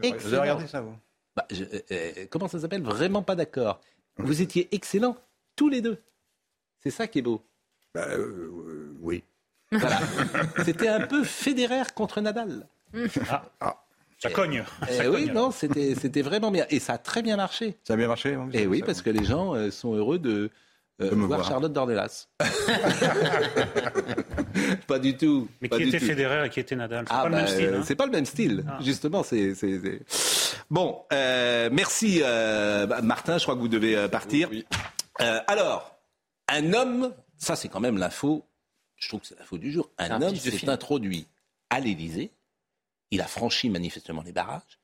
vous avez regardé ça, vous bah, Comment ça s'appelle? Vraiment pas d'accord. Vous étiez excellents tous les deux. C'est ça qui est beau. Bah, euh, oui. Voilà. c'était un peu fédéraire contre Nadal. Ah, ah. Ça cogne. Eh oui, non, c'était, c'était vraiment bien. Et ça a très bien marché. Ça a bien marché Et eh oui, parce que les gens euh, sont heureux de, euh, voir, Charlotte Dornelas. pas du tout. Mais qui était fédéraire et qui était Nadal C'est ah pas, le même bah, style. Hein. c'est pas le même style, ah. justement. C'est, c'est, Bon, merci Martin. Je crois que vous devez partir. Alors, un homme, ça c'est quand même l'info, je trouve que c'est l'info du jour, un, homme s'est introduit à l'Élysée, il a franchi manifestement les barrages,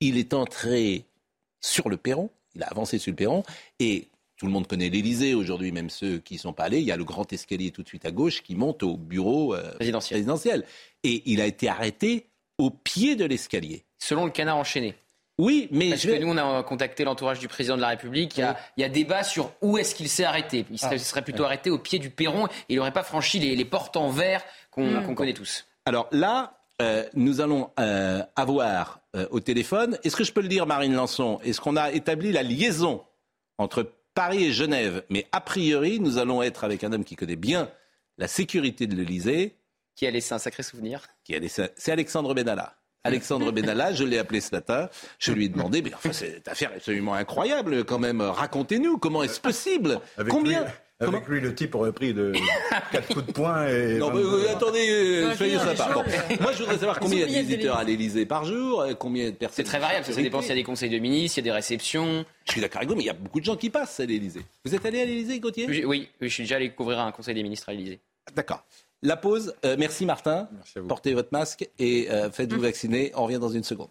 il est entré sur le perron, il a avancé sur le perron, et tout le monde connaît l'Élysée aujourd'hui, même ceux qui ne sont pas allés. Il y a le grand escalier tout de suite à gauche qui monte au bureau euh, présidentiel. Et il a été arrêté au pied de l'escalier. Selon le canard enchaîné. Oui, mais parce que nous on a contacté l'entourage du président de la République. Il y a, débat sur où est-ce qu'il s'est arrêté. Il serait, ah. plutôt arrêté au pied du perron. Et il n'aurait pas franchi les, portes en verre qu'on hmm. connaît tous. Alors là, euh, nous allons euh, avoir euh, au téléphone. Est-ce que je peux le dire, Marine Lançon? Est-ce qu'on a établi la liaison entre Paris et Genève? Mais a priori, nous allons être avec un homme qui connaît bien la sécurité de l'Elysée. Qui a laissé un sacré souvenir. C'est Alexandre Benalla. Alexandre Benalla, je l'ai appelé ce matin, je lui ai demandé, mais enfin, cette affaire est absolument incroyable quand même, racontez-nous, comment est-ce possible? Combien avec lui, le type aurait pris de quatre coups de poing et. Non, mais, attendez, euh, soyez sympa. Moi, je voudrais savoir combien il y a de visiteurs à l'Elysée par jour, euh, combien de personnes. C'est très variable, ça dépend s'il y a des conseils de ministres, il y a des réceptions. Je suis d'accord avec vous, mais il y a beaucoup de gens qui passent à l'Elysée. Vous êtes allé à l'Elysée, Gauthier? Oui, oui, je suis déjà allé couvrir un conseil des ministres à l'Elysée. D'accord. La pause. Euh, merci Martin. Portez votre masque et euh, faites-vous vacciner. On revient dans une seconde.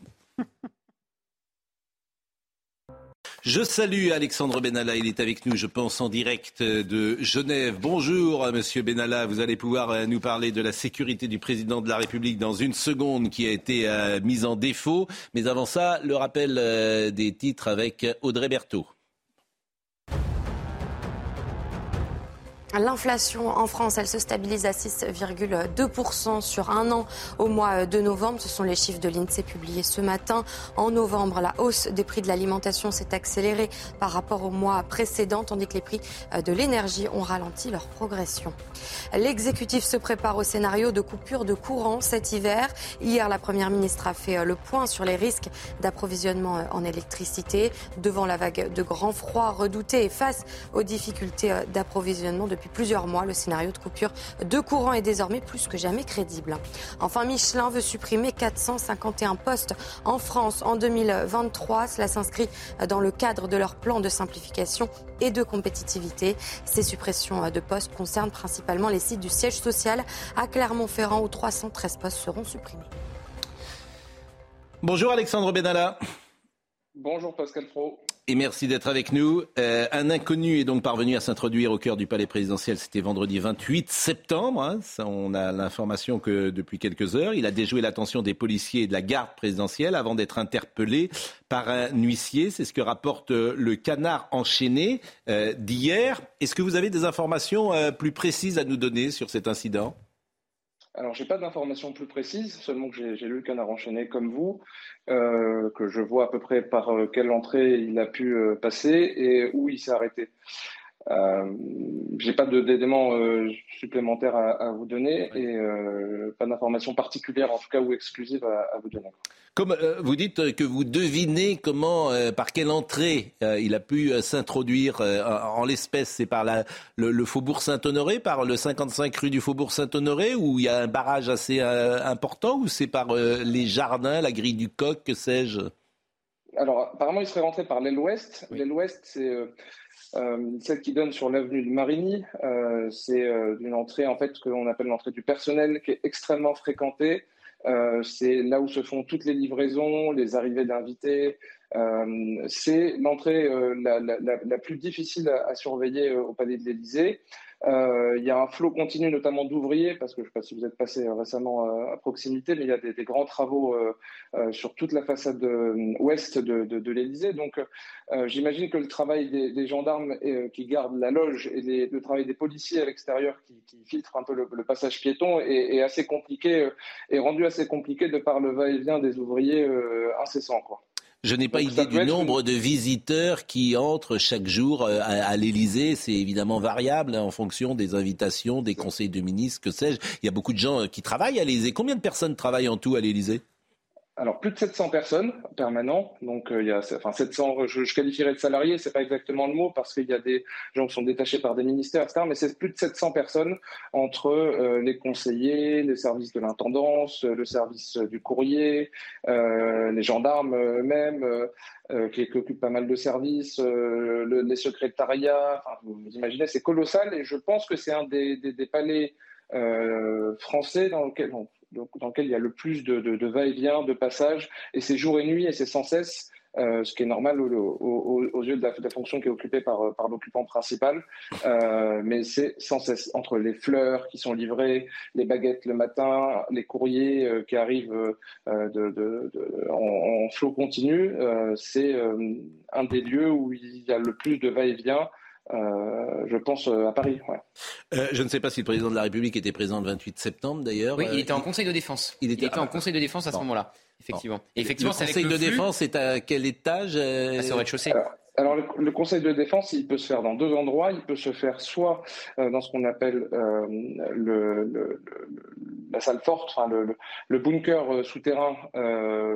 Je salue Alexandre Benalla, il est avec nous, je pense, en direct de Genève. Bonjour, Monsieur Benalla, vous allez pouvoir euh, nous parler de la sécurité du président de la République dans une seconde qui a été mise en défaut. Mais avant ça, le rappel des titres avec Audrey Berthaud. L'inflation en France, elle se stabilise à 6,2% sur un an au mois de novembre. Ce sont les chiffres de l'INSEE publiés ce matin. En novembre, la hausse des prix de l'alimentation s'est accélérée par rapport au mois précédent, tandis que les prix de l'énergie ont ralenti leur progression. L'exécutif se prépare au scénario de coupure de courant cet hiver. Hier, la Première ministre a fait le point sur les risques d'approvisionnement en électricité devant la vague de grand froid redouté et face aux difficultés d'approvisionnement depuis depuis plusieurs mois. Le scénario de coupure de courant est désormais plus que jamais crédible. Enfin, Michelin veut supprimer 451 postes en France en 2023. Cela s'inscrit dans le cadre de leur plan de simplification et de compétitivité. Ces suppressions de postes concernent principalement les sites du siège social à Clermont-Ferrand où 313 postes seront supprimés. Bonjour Alexandre Benalla. Bonjour Pascal Pro. Et merci d'être avec nous. Euh, un inconnu est donc parvenu à s'introduire au cœur du palais présidentiel. C'était vendredi 28 septembre. Hein. on a l'information que depuis quelques heures, il a déjoué l'attention des policiers et de la garde présidentielle avant d'être interpellé par un huissier. C'est ce que rapporte euh, le canard enchaîné euh, d'hier. Est-ce que vous avez des informations plus précises à nous donner sur cet incident? Alors, j'ai pas d'informations plus précises, seulement que j'ai lu le canard enchaîné comme vous, euh, que je vois à peu près par euh, quelle entrée il a pu euh, passer et où il s'est arrêté. Euh, j'ai pas d'éléments supplémentaires à, vous donner et pas d'informations particulières, en tout cas ou exclusives à vous donner. Comme euh, vous dites que vous devinez comment, euh, par quelle entrée euh, il a pu s'introduire en, l'espèce, c'est par la, le, faubourg Saint-Honoré, par le 55 rue du faubourg Saint-Honoré, où il y a un barrage assez important, ou c'est par les jardins, la grille du coq, que sais-je? Alors, apparemment, il serait rentré par l'aile ouest. L'aile ouest, c'est celle qui donne sur l'avenue de Marigny. c'est une entrée, en fait, que l'on appelle l'entrée du personnel, qui est extrêmement fréquentée. Euh, c'est là où se font toutes les livraisons, les arrivées d'invités. Euh, c'est l'entrée euh, la, plus difficile à, surveiller au Palais de l'Élysée. Il y a un flot continu, notamment d'ouvriers, parce que je ne sais pas si vous êtes passé récemment à proximité, mais il y a des, grands travaux sur toute la façade ouest de, de, l'Élysée. Donc, j'imagine que le travail des, gendarmes qui gardent la loge et le travail des policiers à l'extérieur qui, filtrent un peu le, passage piéton est, assez compliqué, est rendu assez compliqué de par le va-et-vient des ouvriers incessants. Je n'ai pas idée du nombre de visiteurs qui entrent chaque jour euh, à, l'Élysée. C'est évidemment variable hein, en fonction des invitations, des conseils de ministres, que sais-je. Il y a beaucoup de gens euh, qui travaillent à l'Élysée. Combien de personnes travaillent en tout à l'Élysée? Alors plus de 700 personnes permanents, donc euh, il y a, enfin 700, je, je qualifierais de salariés, c'est pas exactement le mot parce qu'il y a des gens qui sont détachés par des ministères, etc. Mais c'est plus de 700 personnes entre euh, les conseillers, les services de l'intendance, le service du courrier, euh, les gendarmes eux-mêmes, qui, occupent pas mal de services, le, les secrétariats. Enfin, vous, imaginez, c'est colossal et je pense que c'est un des, palais français dans lequel dans lequel il y a le plus de, va-et-vient, de passage, et c'est jour et nuit, et c'est sans cesse, euh, ce qui est normal aux yeux de la, fonction qui est occupée par, par l'occupant principal. Euh, mais c'est sans cesse entre les fleurs qui sont livrées, les baguettes le matin, les courriers euh, qui arrivent en, flot continu. c'est un des lieux où il y a le plus de va-et-vient euh, je pense euh, à Paris. Euh, je ne sais pas si le président de la République était présent le 28 septembre d'ailleurs. Oui, il était en Conseil de défense. Il était, en Conseil de défense à ce moment-là, effectivement. effectivement, le Conseil de défense est à quel étage ah, C'est au rez-de-chaussée. Alors, le, Conseil de défense, il peut se faire dans deux endroits. Il peut se faire soit dans ce qu'on appelle le, la salle forte, enfin le, bunker souterrain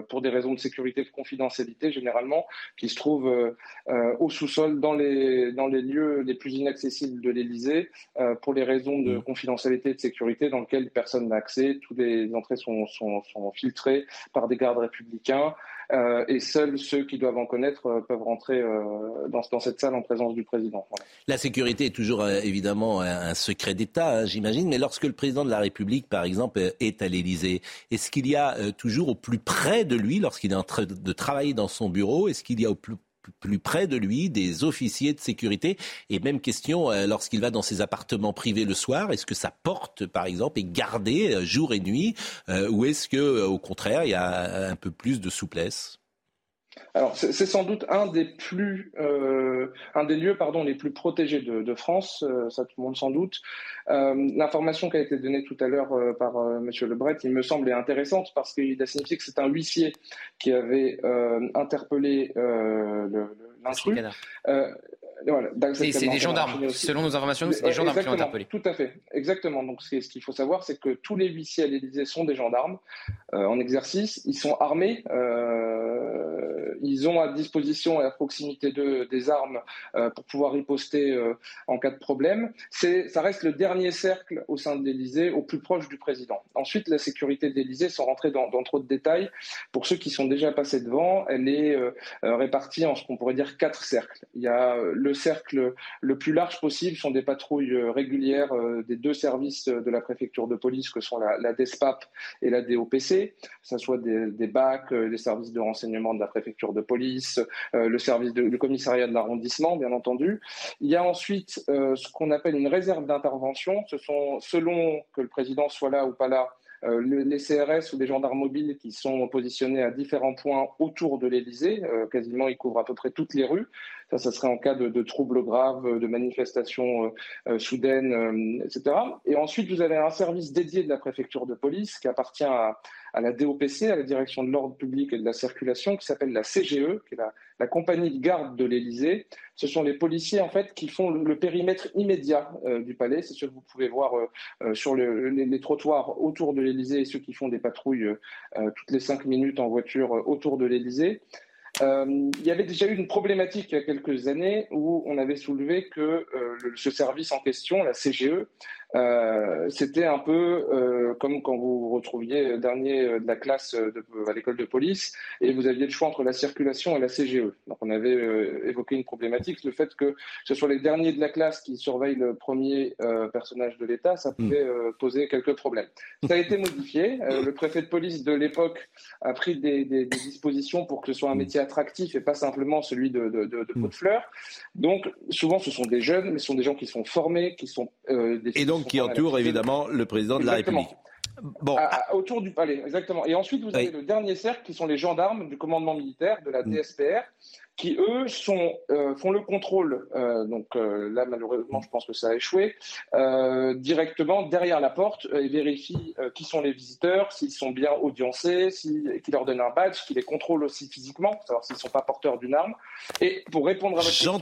pour des raisons de sécurité, de confidentialité généralement, qui se trouve au sous-sol dans les, dans les lieux les plus inaccessibles de l'Élysée pour les raisons de mmh. confidentialité et de sécurité dans lesquelles personne n'a accès. Toutes les entrées sont, sont, sont filtrées par des gardes républicains. Euh, et seuls ceux qui doivent en connaître euh, peuvent rentrer euh, dans, cette salle en présence du président. La sécurité est toujours évidemment un secret d'État, hein, j'imagine, mais lorsque le président de la République, par exemple, est à l'Élysée, est-ce qu'il y a toujours au plus près de lui, lorsqu'il est en train de travailler dans son bureau, est-ce qu'il y a au plus plus près de lui, des officiers de sécurité. Et même question, euh, lorsqu'il va dans ses appartements privés le soir, est-ce que sa porte, par exemple, est gardée euh, jour et nuit euh, Ou est-ce que, au contraire, il y a un peu plus de souplesse? Alors, c'est sans doute un des plus, euh, un des lieux, pardon, les plus protégés de, France. Euh, ça, tout le monde sans doute. Euh, l'information qui a été donnée tout à l'heure par Monsieur Lebret, il me semble, est intéressante parce qu'il a signifié que c'est un huissier qui avait interpellé l'intrus. C'est des gendarmes. Selon nos informations, c'est des gendarmes qui ont interpellé. Tout à fait, exactement. Donc, ce qu'il faut savoir, c'est que tous les huissiers à l'Élysée sont des gendarmes. en exercice. Ils sont armés. ils ont à disposition et à proximité d'eux des armes pour pouvoir riposter en cas de problème. Ça reste le dernier cercle au sein de l'Élysée, au plus proche du président. Ensuite, la sécurité de l'Élysée, sans rentrer dans, dans, trop de détails, pour ceux qui sont déjà passés devant, elle est répartie en ce qu'on pourrait dire quatre cercles. Il y a le cercle le plus large possible, sont des patrouilles régulières des deux services de la préfecture de police que sont la, DESPAP et la DOPC, que ce soit des, des BAC, des services de renseignement de la préfecture de police, le service de, le commissariat de l'arrondissement, bien entendu. Il y a ensuite ce qu'on appelle une réserve d'intervention. Ce sont, selon que le président soit là ou pas là, euh, les CRS ou les gendarmes mobiles qui sont positionnés à différents points autour de l'Élysée. Euh, quasiment, ils couvrent à peu près toutes les rues. Ça, ça serait en cas de, troubles graves, de manifestations euh, soudaines, etc. Et ensuite, vous avez un service dédié de la préfecture de police qui appartient à, la DOPC, à la Direction de l'ordre public et de la circulation, qui s'appelle la CGE, qui est la, compagnie de garde de l'Élysée. Ce sont les policiers en fait qui font le, périmètre immédiat euh, du palais. C'est ce que vous pouvez voir euh, euh, sur les, trottoirs autour de l'Élysée et ceux qui font des patrouilles toutes les cinq minutes en voiture autour de l'Élysée. Il y avait déjà eu une problématique il y a quelques années où on avait soulevé que ce service en question, la CGE, euh, c'était un peu euh, comme quand vous vous retrouviez dernier de la classe de, à l'école de police et vous aviez le choix entre la circulation et la CGE. Donc on avait euh, évoqué une problématique, le fait que ce soit les derniers de la classe qui surveillent le premier personnage de l'État, ça hmm. pouvait poser quelques problèmes. Ça a été modifié. le préfet de police de l'époque a pris des, des, des, dispositions pour que ce soit un métier attractif et pas simplement celui de, de, de, de pot de fleurs. Donc souvent ce sont des jeunes, mais ce sont des gens qui sont formés, qui sont des qui entoure évidemment le président de la République. Bon. autour du palais, exactement. Et ensuite, vous avez le dernier cercle qui sont les gendarmes du commandement militaire, de la mm. DSPR, qui eux sont, euh, font le contrôle. Euh, donc euh, là, malheureusement, je pense que ça a échoué. directement derrière la porte et vérifient qui sont les visiteurs, s'ils sont bien audiencés, qu'ils leur donnent un badge, qu'ils les contrôlent aussi physiquement, savoir s'ils ne sont pas porteurs d'une arme. Et pour répondre à votre question,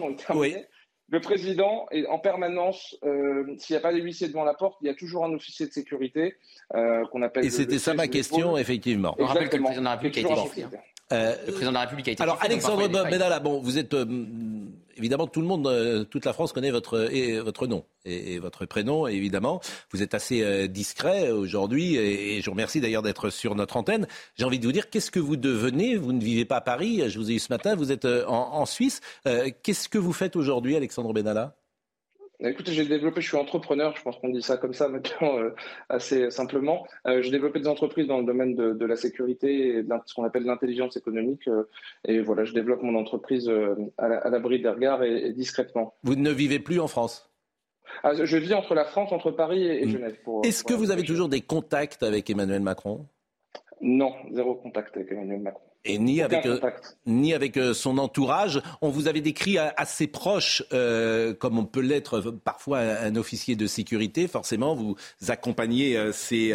le président est en permanence, euh, s'il n'y a pas de huissiers devant la porte, il y a toujours un officier de sécurité euh, qu'on appelle. Et c'était ça ma question, effectivement. On rappelle que le président de la République a été euh, le président de la République a été. Alors, Alexandre Benalla, bon, vous êtes euh, évidemment tout le monde, euh, toute la France connaît votre et, votre nom et, votre prénom, évidemment. Vous êtes assez discret aujourd'hui et, je vous remercie d'ailleurs d'être sur notre antenne. J'ai envie de vous dire, qu'est-ce que vous devenez? Vous ne vivez pas à Paris. Je vous ai eu ce matin. Vous êtes en, en Suisse. qu'est-ce que vous faites aujourd'hui, Alexandre Benalla? Écoutez, j'ai développé, je suis entrepreneur, je pense qu'on dit ça comme ça maintenant euh, assez simplement. Euh, j'ai développé des entreprises dans le domaine de, la sécurité et de ce qu'on appelle l'intelligence économique. Euh, et voilà, je développe mon entreprise à l'abri des regards et, discrètement. Vous ne vivez plus en France? Ah, Je vis entre la France, entre Paris et, hmm. Genève. Est-ce que vous avez toujours des contacts avec Emmanuel Macron? Non, zéro contact avec Emmanuel Macron et ni avec, euh, ni avec euh, son entourage. On vous avait décrit assez proche, euh, comme on peut l'être parfois un, officier de sécurité. Forcément, vous accompagnez ces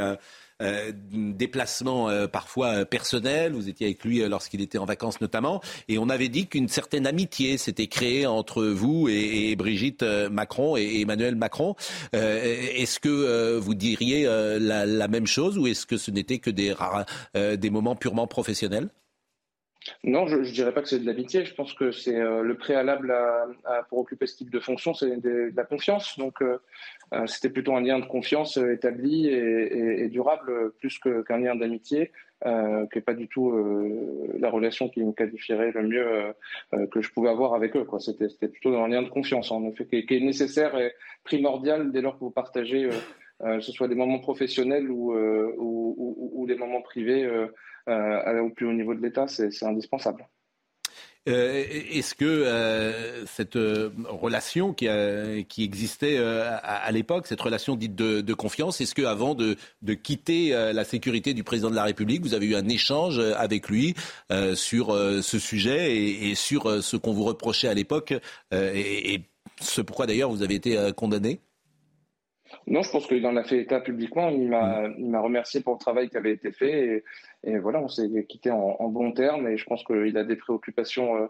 déplacements parfois personnels. Vous étiez avec lui lorsqu'il était en vacances notamment. Et on avait dit qu'une certaine amitié s'était créée entre vous et, Brigitte Macron et Emmanuel Macron. est-ce que vous diriez la, la, même chose ou est-ce que ce n'était que des, des moments purement professionnels? Non, je ne dirais pas que c'est de l'amitié. Je pense que c'est euh, le préalable pour occuper ce type de fonction, c'est de, la confiance. Donc, euh, euh, c'était plutôt un lien de confiance établi et, durable, plus qu'un lien d'amitié, qui n'est pas du tout la relation qui me qualifierait le mieux que je pouvais avoir avec eux. C'était, plutôt un lien de confiance, en effet, qui, est nécessaire et primordial dès lors que vous partagez, que ce soit des moments professionnels ou, ou, ou des moments privés au plus haut niveau de l'État, c'est indispensable. Euh, est-ce que euh, cette relation qui, existait à, l'époque, cette relation dite de, confiance, est-ce que avant de, quitter la sécurité du président de la République, vous avez eu un échange avec lui sur ce sujet et, sur ce qu'on vous reprochait à l'époque et, et, ce pourquoi d'ailleurs vous avez été condamné? Non, je pense qu'il en a fait état publiquement. Il m'a, mm. il m'a remercié pour le travail qui avait été fait Et voilà, on s'est quitté en, en bons termes et je pense qu'il a des préoccupations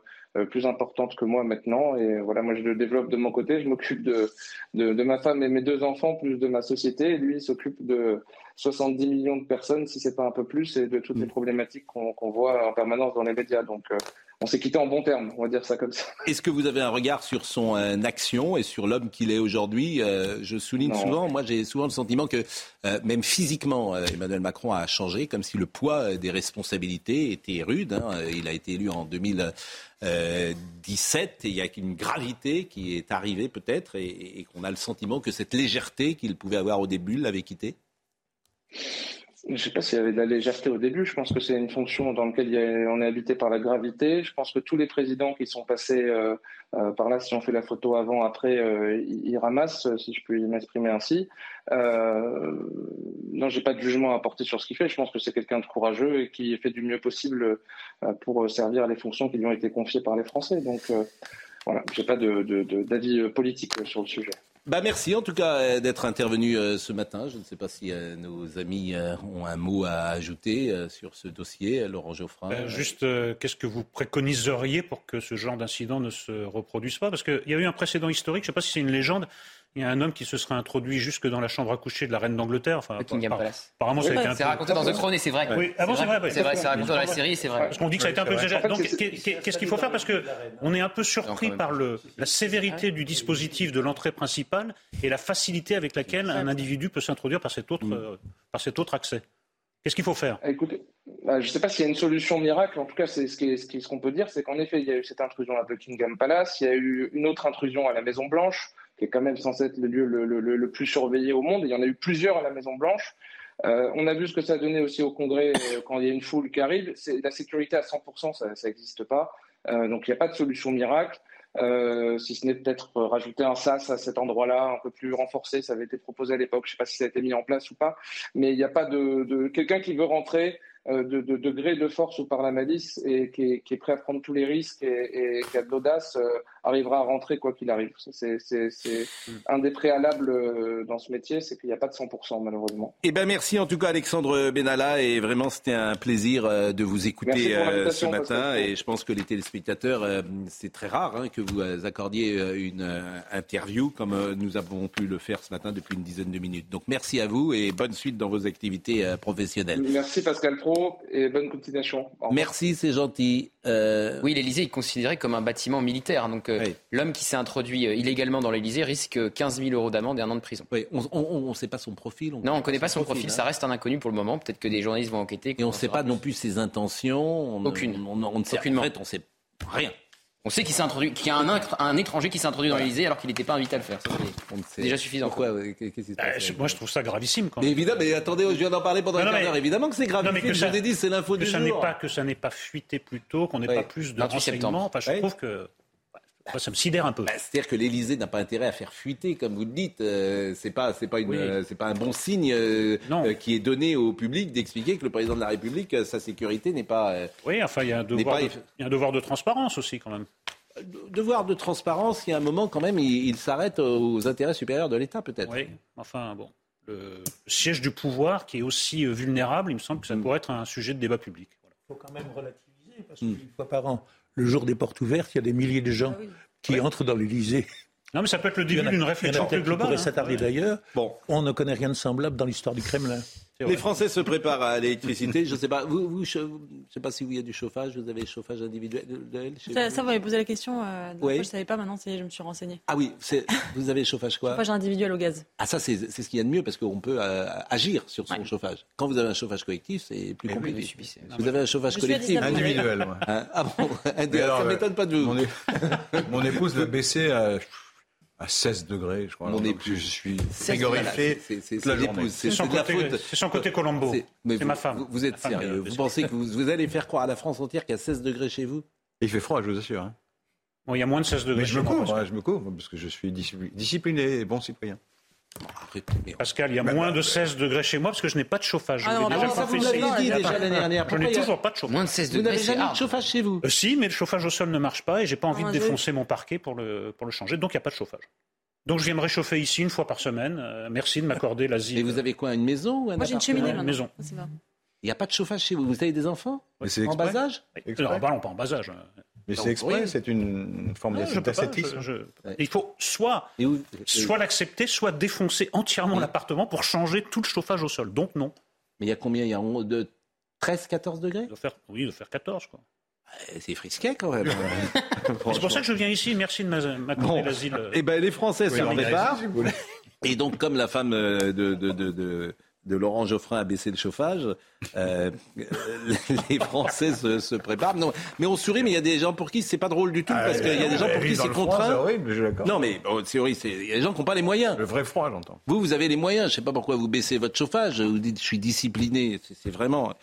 plus importantes que moi maintenant. Et voilà, moi je le développe de mon côté, je m'occupe de, de, de, ma femme et mes deux enfants, plus de ma société. Et lui, il s'occupe de 70 millions de personnes, si c'est pas un peu plus, et de toutes les mm. problématiques qu'on voit en permanence dans les médias. Donc on s'est quitté en bon terme, on va dire ça comme ça. Est-ce que vous avez un regard sur son euh, action et sur l'homme qu'il est aujourd'hui euh, Je souligne souvent, moi j'ai souvent le sentiment que euh, même physiquement, Emmanuel Macron a changé, comme si le poids des responsabilités était rude. Hein. Il a été élu en 2017 et il y a une gravité qui est arrivée peut-être et, et qu'on a le sentiment que cette légèreté qu'il pouvait avoir au début l'avait quitté je ne sais pas s'il y avait de la légèreté au début. Je pense que c'est une fonction dans laquelle on est habité par la gravité. Je pense que tous les présidents qui sont passés euh, euh, par là, si on fait la photo avant, après, euh, ils ramassent, si je puis m'exprimer ainsi. non, j'ai pas de jugement à apporter sur ce qu'il fait. Je pense que c'est quelqu'un de courageux et qui fait du mieux possible pour servir les fonctions qui lui ont été confiées par les Français. Donc voilà, j'ai pas d'avis politique sur le sujet. Bah merci en tout cas euh, d'être intervenu euh, ce matin. Je ne sais pas si euh, nos amis ont un mot à ajouter sur ce dossier, Laurent Geoffrin. juste, qu'est-ce que vous préconiseriez pour que ce genre d'incident ne se reproduise pas? Parce qu'il y a eu un précédent historique, je ne sais pas si c'est une légende, il y a un homme qui se serait introduit jusque dans la chambre à coucher de la reine d'Angleterre. Enfin, Apparemment, ça a été un C'est raconté dans The Crown et c'est vrai. Oui, avant, c'est vrai. C'est vrai, c'est raconté dans la série, c'est vrai. Parce qu'on dit que ça a été un peu exagéré. Donc, qu'est-ce qu'il faut faire? Parce qu'on est un peu surpris par la sévérité du dispositif de l'entrée principale et la facilité avec laquelle un individu peut s'introduire par cet autre, mm. par cet autre accès. Qu'est-ce qu'il faut faire? Écoutez, bah, je ne sais pas s'il y a une solution miracle. En tout cas, c'est ce qu'on peut dire, c'est qu'en effet, il y a eu cette intrusion à Buckingham Palace, il y a eu une autre intrusion à la Maison Blanche qui est quand même censé être le lieu le, plus surveillé au monde. il y en a eu plusieurs à la Maison Blanche. Euh, on a vu ce que ça donné aussi au Congrès euh, quand il y a une foule qui arrive. La sécurité à 100%, ça n'existe pas. Euh, donc il n'y a pas de solution miracle. si ce n'est peut-être rajouter un SAS à cet endroit-là, un peu plus renforcé, ça avait été proposé à l'époque, je ne sais pas si ça a été mis en place ou pas, mais il n'y a pas de, quelqu'un qui veut rentrer de, de, degré de force ou par la malice et qui est, prêt à prendre tous les risques et, qui a de l'audace arrivera à rentrer quoi qu'il arrive. C'est mm. un des préalables euh, dans ce métier, c'est qu'il n'y a pas de 100% malheureusement. Eh ben merci en tout cas Alexandre Benalla et vraiment c'était un plaisir de vous écouter ce matin et je pense que les téléspectateurs c'est très rare hein, que vous accordiez une interview comme nous avons pu le faire ce matin depuis une dizaine de minutes. Donc merci à vous et bonne suite dans vos activités professionnelles. Merci Pascal Pro et bonne continuation. Merci, c'est gentil. Euh, oui, l'Elysée est considéré comme un bâtiment militaire. Donc euh, l'homme qui s'est introduit euh, illégalement dans l'Elysée risque 15 000 euros d'amende et un an de prison. on ne sait pas son profil. non, on ne connaît pas son profil. Ça hein. reste un inconnu pour le moment. Peut-être que des journalistes vont enquêter. Et on ne sait pas non plus ses intentions. Aucune. On, ne sait Aucunement. En fait, on sait rien. On sait qu'il s'est introduit, qu'il y a un, un, étranger qui s'est introduit dans l'Elysée alors qu'il n'était pas invité à le faire. C'est déjà suffisant. Pourquoi bah, Moi, je trouve ça gravissime. Quand mais évidemment, mais attendez, je viens d'en parler pendant une heure. Évidemment que c'est grave. que je l'ai dit, c'est l'info du jour. Pas, que ça n'est pas fuité plus tôt, qu'on n'ait pas plus de renseignements. Enfin, je trouve que ça me sidère un peu. Bah, c'est-à-dire que l'Élysée n'a pas intérêt à faire fuiter, comme vous le dites. Euh, c'est pas, c'est pas une, euh, c'est pas un bon signe euh, qui est donné au public d'expliquer que le président de la République, sa sécurité n'est pas. oui, enfin, il y, a un devoir de, il y a un devoir de transparence aussi, quand même devoir de transparence, il y a un moment quand même, il, s'arrête aux intérêts supérieurs de l'État peut-être. Oui, enfin bon, le siège du pouvoir qui est aussi vulnérable, il me semble que ça mm. pourrait être un sujet de débat public. Il faut quand même relativiser, parce qu'une mm. fois par an, le jour des portes ouvertes, il y a des milliers de gens ah qui entrent dans l'Élysée. Non, mais ça peut être le début d'une réflexion plus globale. pourrait hein. s'attarder d'ailleurs. Bon. On ne connaît rien de semblable dans l'histoire du Kremlin. Les Français se préparent à l'électricité. Je ne sais pas, vous, je ne sais pas si vous y a du chauffage. Vous avez chauffage individuel Ça, ça vous m'avez posé la question. Euh, oui. Je ne savais pas. Maintenant, je me suis renseigné. Ah oui, vous avez chauffage quoi? Chauffage individuel au gaz. Ah ça, c'est ce qu'il y a de mieux parce qu'on peut euh, agir sur son chauffage. Quand vous avez un chauffage collectif, c'est plus compliqué. vous avez un chauffage collectif individuel. Hein? Ah bon? Ça ne m'étonne pas de vous. Mon, épouse l'a baissé à à 16 degrés, je crois. Mon épouse, je suis frigorifié C'est son, côté Colombo. C'est ma femme. Vous, êtes sérieux Vous pensez que vous, allez faire croire à la France entière qu'il y a 16 degrés chez vous? Il fait froid, je vous assure. Hein. Bon, il y a moins de 16 degrés. Mais je me couvre, je me couvre, parce que je suis discipliné et bon citoyen. Pascal, il y a moins de 16 degrés chez moi parce que je n'ai pas de chauffage. Ah non, déjà ça, vous l'avez dit déjà l'année dernière. Je n'ai toujours pas de chauffage. Moins de 16 degrés. Vous n'avez jamais de chauffage chez vous? Euh, Si, mais le chauffage au sol ne marche pas et j'ai pas envie de défoncer mon parquet pour le, pour le changer. Donc il n'y a pas de chauffage. Donc je viens me réchauffer ici une fois par semaine. Euh, merci de m'accorder l'asile. Et vous avez quoi, une maison ou un Moi j'ai une cheminée Une maison. Il n'y a pas de chauffage chez vous. Vous avez des enfants En bas âge? Non, bah non, pas en bas âge. Mais c'est exprès, c'est une forme d'ascétisme. Il faut soit, soit l'accepter, soit défoncer entièrement l'appartement pour changer tout le chauffage au sol. Donc non. Mais il y a combien? Il y a de 13, 14 degrés? Faire, Oui, de faire 14, quoi. C'est frisquet quand même. c'est pour ça que je viens ici. Merci de m'accorder l'asile. Eh ben, les Français sont en départ. Et donc, comme la femme de, de, de de Laurent Geoffrin à baisser le chauffage, euh, les Français se, préparent. Non, mais on sourit, mais il y a des gens pour qui c'est pas drôle du tout, ah, parce qu'il y a des gens pour qui c'est contraint. C'est horrible, je Non, mais c'est horrible. Il y a des gens qui n'ont pas les moyens. Le vrai froid, j'entends. Vous, vous avez les moyens. Je sais pas pourquoi vous baissez votre chauffage. Vous dites, je suis discipliné. C'est vraiment.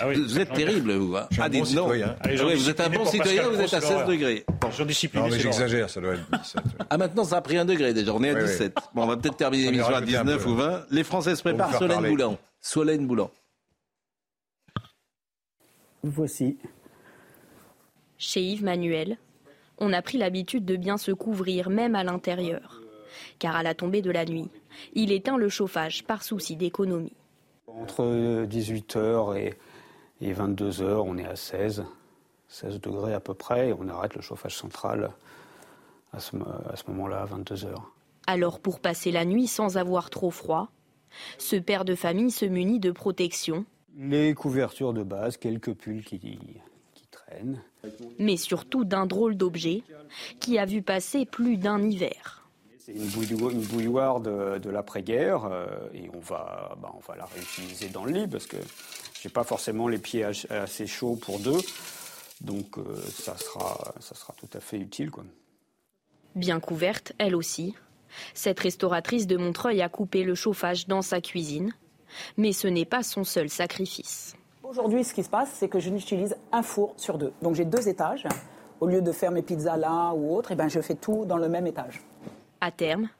Ah vous êtes terrible, vous. Hein. Ah, bon citoyen. Ah vous êtes un bon citoyen, vous êtes à 16 degrés. Non, mais j'exagère, ça doit être 17. Ah, maintenant, ça a pris un degré déjà. On est à 17. Bon, on va peut-être terminer l'émission à 19 ou 20. Les Français se préparent. Solène Boulan. Solène Boulan. Voici. Chez Yves Manuel, on a pris l'habitude de bien se couvrir, même à l'intérieur. Car à la tombée de la nuit, il éteint le chauffage par souci d'économie. Entre 18h et, 22h, on est à 16, 16 degrés à peu près, et on arrête le chauffage central à ce, à ce moment-là, à 22h. Alors pour passer la nuit sans avoir trop froid, ce père de famille se munit de protection. Les couvertures de base, quelques pulls qui, qui traînent. Mais surtout d'un drôle d'objet qui a vu passer plus d'un hiver. C'est une, bouilloire de, l'après-guerre euh, et on va, bah, on va la réutiliser dans le lit parce que j'ai pas forcément les pieds assez chauds pour deux. Donc euh, ça, sera, ça sera tout à fait utile. Quoi. Bien couverte, elle aussi. Cette restauratrice de Montreuil a coupé le chauffage dans sa cuisine. Mais ce n'est pas son seul sacrifice. Aujourd'hui, ce qui se passe, c'est que je n'utilise un four sur deux. Donc j'ai deux étages. Au lieu de faire mes pizzas là ou autre, eh ben, je fais tout dans le même étage. À terme,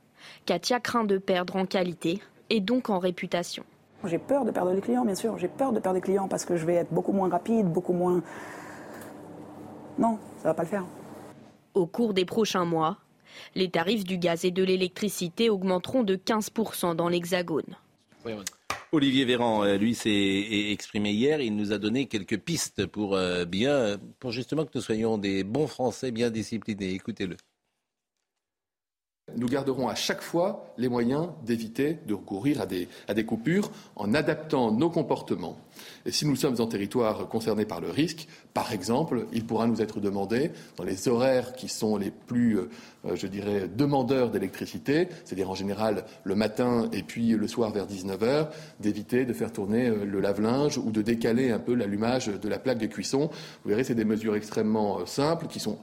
Katia craint de perdre en qualité et donc en réputation. J'ai peur de perdre les clients, bien sûr. J'ai peur de perdre les clients parce que je vais être beaucoup moins rapide, beaucoup moins. Non, ça va pas le faire. Au cours des prochains mois, les tarifs du gaz et de l'électricité augmenteront de 15% dans l'Hexagone. Olivier Véran, euh, lui, s'est exprimé hier. Il nous a donné quelques pistes pour euh, bien, pour justement que nous soyons des bons Français bien disciplinés. Écoutez-le. Nous garderons à chaque fois les moyens d'éviter de recourir à des, coupures en adaptant nos comportements. Et si nous sommes en territoire concerné par le risque, par exemple, il pourra nous être demandé, dans les horaires qui sont les plus, euh, je dirais, demandeurs d'électricité, c'est-à-dire en général le matin et puis le soir vers 19h, d'éviter de faire tourner euh, le lave-linge ou de décaler un peu l'allumage de la plaque de cuisson. Vous verrez, c'est des mesures extrêmement euh, simples qui sont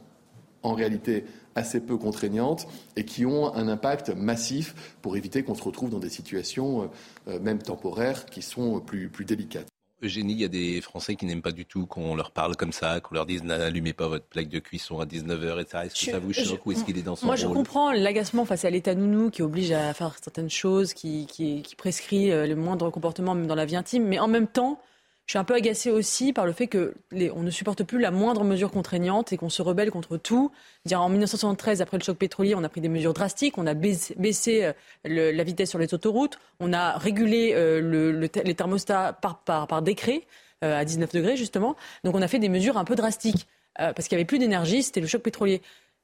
en réalité assez peu contraignantes et qui ont un impact massif pour éviter qu'on se retrouve dans des situations, euh, même temporaires, qui sont plus, plus délicates. Eugénie, il y a des Français qui n'aiment pas du tout qu'on leur parle comme ça, qu'on leur dise n'allumez pas votre plaque de cuisson à 19h, etc. Est-ce que ça vous choque ou est-ce qu'il est dans son Moi, je comprends l'agacement face à l'État nounou qui oblige à faire certaines choses, qui, qui, qui prescrit euh, le moindre comportement même dans la vie intime, mais en même temps, je suis un peu agacée aussi par le fait que on ne supporte plus la moindre mesure contraignante et qu'on se rebelle contre tout. Dire en 1973, après le choc pétrolier, on a pris des mesures drastiques, on a baissé, euh, la vitesse sur les autoroutes, on a régulé euh, les thermostats par, décret euh, à 19 degrés justement. Donc on a fait des mesures un peu drastiques parce qu'il n'y avait plus d'énergie, c'était le choc pétrolier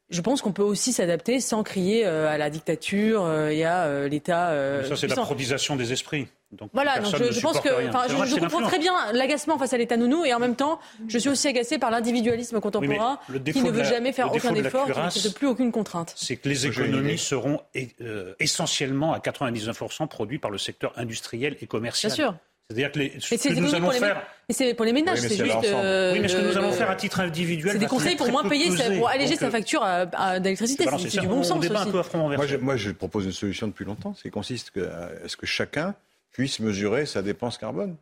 je pense qu'on peut aussi s'adapter sans crier à la dictature et à l'État. ça, c'est la prodisation des esprits. Donc, voilà, donc je, pense que je, comprends très bien l'agacement face à l'État nounou et en même temps, je suis aussi agacé par l'individualisme contemporain qui ne veut jamais faire aucun effort, qui ne plus aucune contrainte. C'est que les économies seront essentiellement à 99% produites par le secteur industriel et commercial. Bien sûr. C'est-à-dire que, ce que nous allons faire. Mais c'est pour les ménages, c'est juste. Euh, oui, mais ce que nous allons faire à titre individuel. C'est des conseils pour moins payer, pour alléger sa facture d'électricité. C'est du bon sens aussi. Moi, moi, je propose une solution depuis longtemps. C'est consiste à ce que chacun puisse mesurer sa dépense carbone.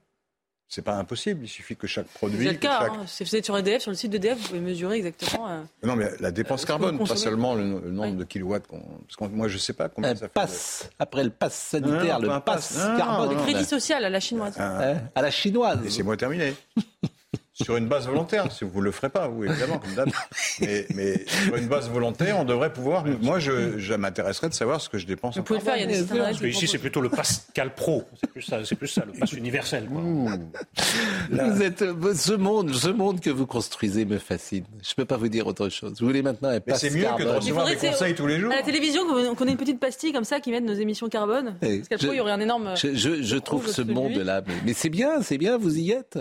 C'est pas impossible, il suffit que chaque produit. C'est le cas. Hein. Si vous êtes sur EDF, sur le site d'EDF, vous pouvez mesurer exactement. Euh, non, mais la dépense euh, carbone, pas seulement le, nombre de kilowatts. Parce que moi, je sais pas combien ça fait. Après le pass sanitaire, le pass carbone. Le crédit social à la chinoise. à la chinoise. c'est moi terminé. sur une base volontaire. Si vous ne le ferez pas, vous, évidemment, comme d'hab. Mais, mais, sur une base volontaire, on devrait pouvoir. Moi, je, je m'intéresserais de savoir ce que je dépense. Vous pouvez le faire, il y a des Parce que ici, c'est plutôt le Pascal Pro. C'est plus ça, c'est plus ça, le pass universel. Quoi. Vous êtes, euh, ce monde, ce monde que vous construisez me fascine. Je ne peux pas vous dire autre chose. Vous voulez maintenant un Mais pass c'est mieux que de recevoir des conseils tous les jours. À la télévision, qu'on ait une petite pastille comme ça qui mette nos émissions carbone. Eh, qu'après, je- il y aurait un énorme. Je, je- je trouve ce monde-là, mais, mais c'est bien, c'est bien, vous y êtes.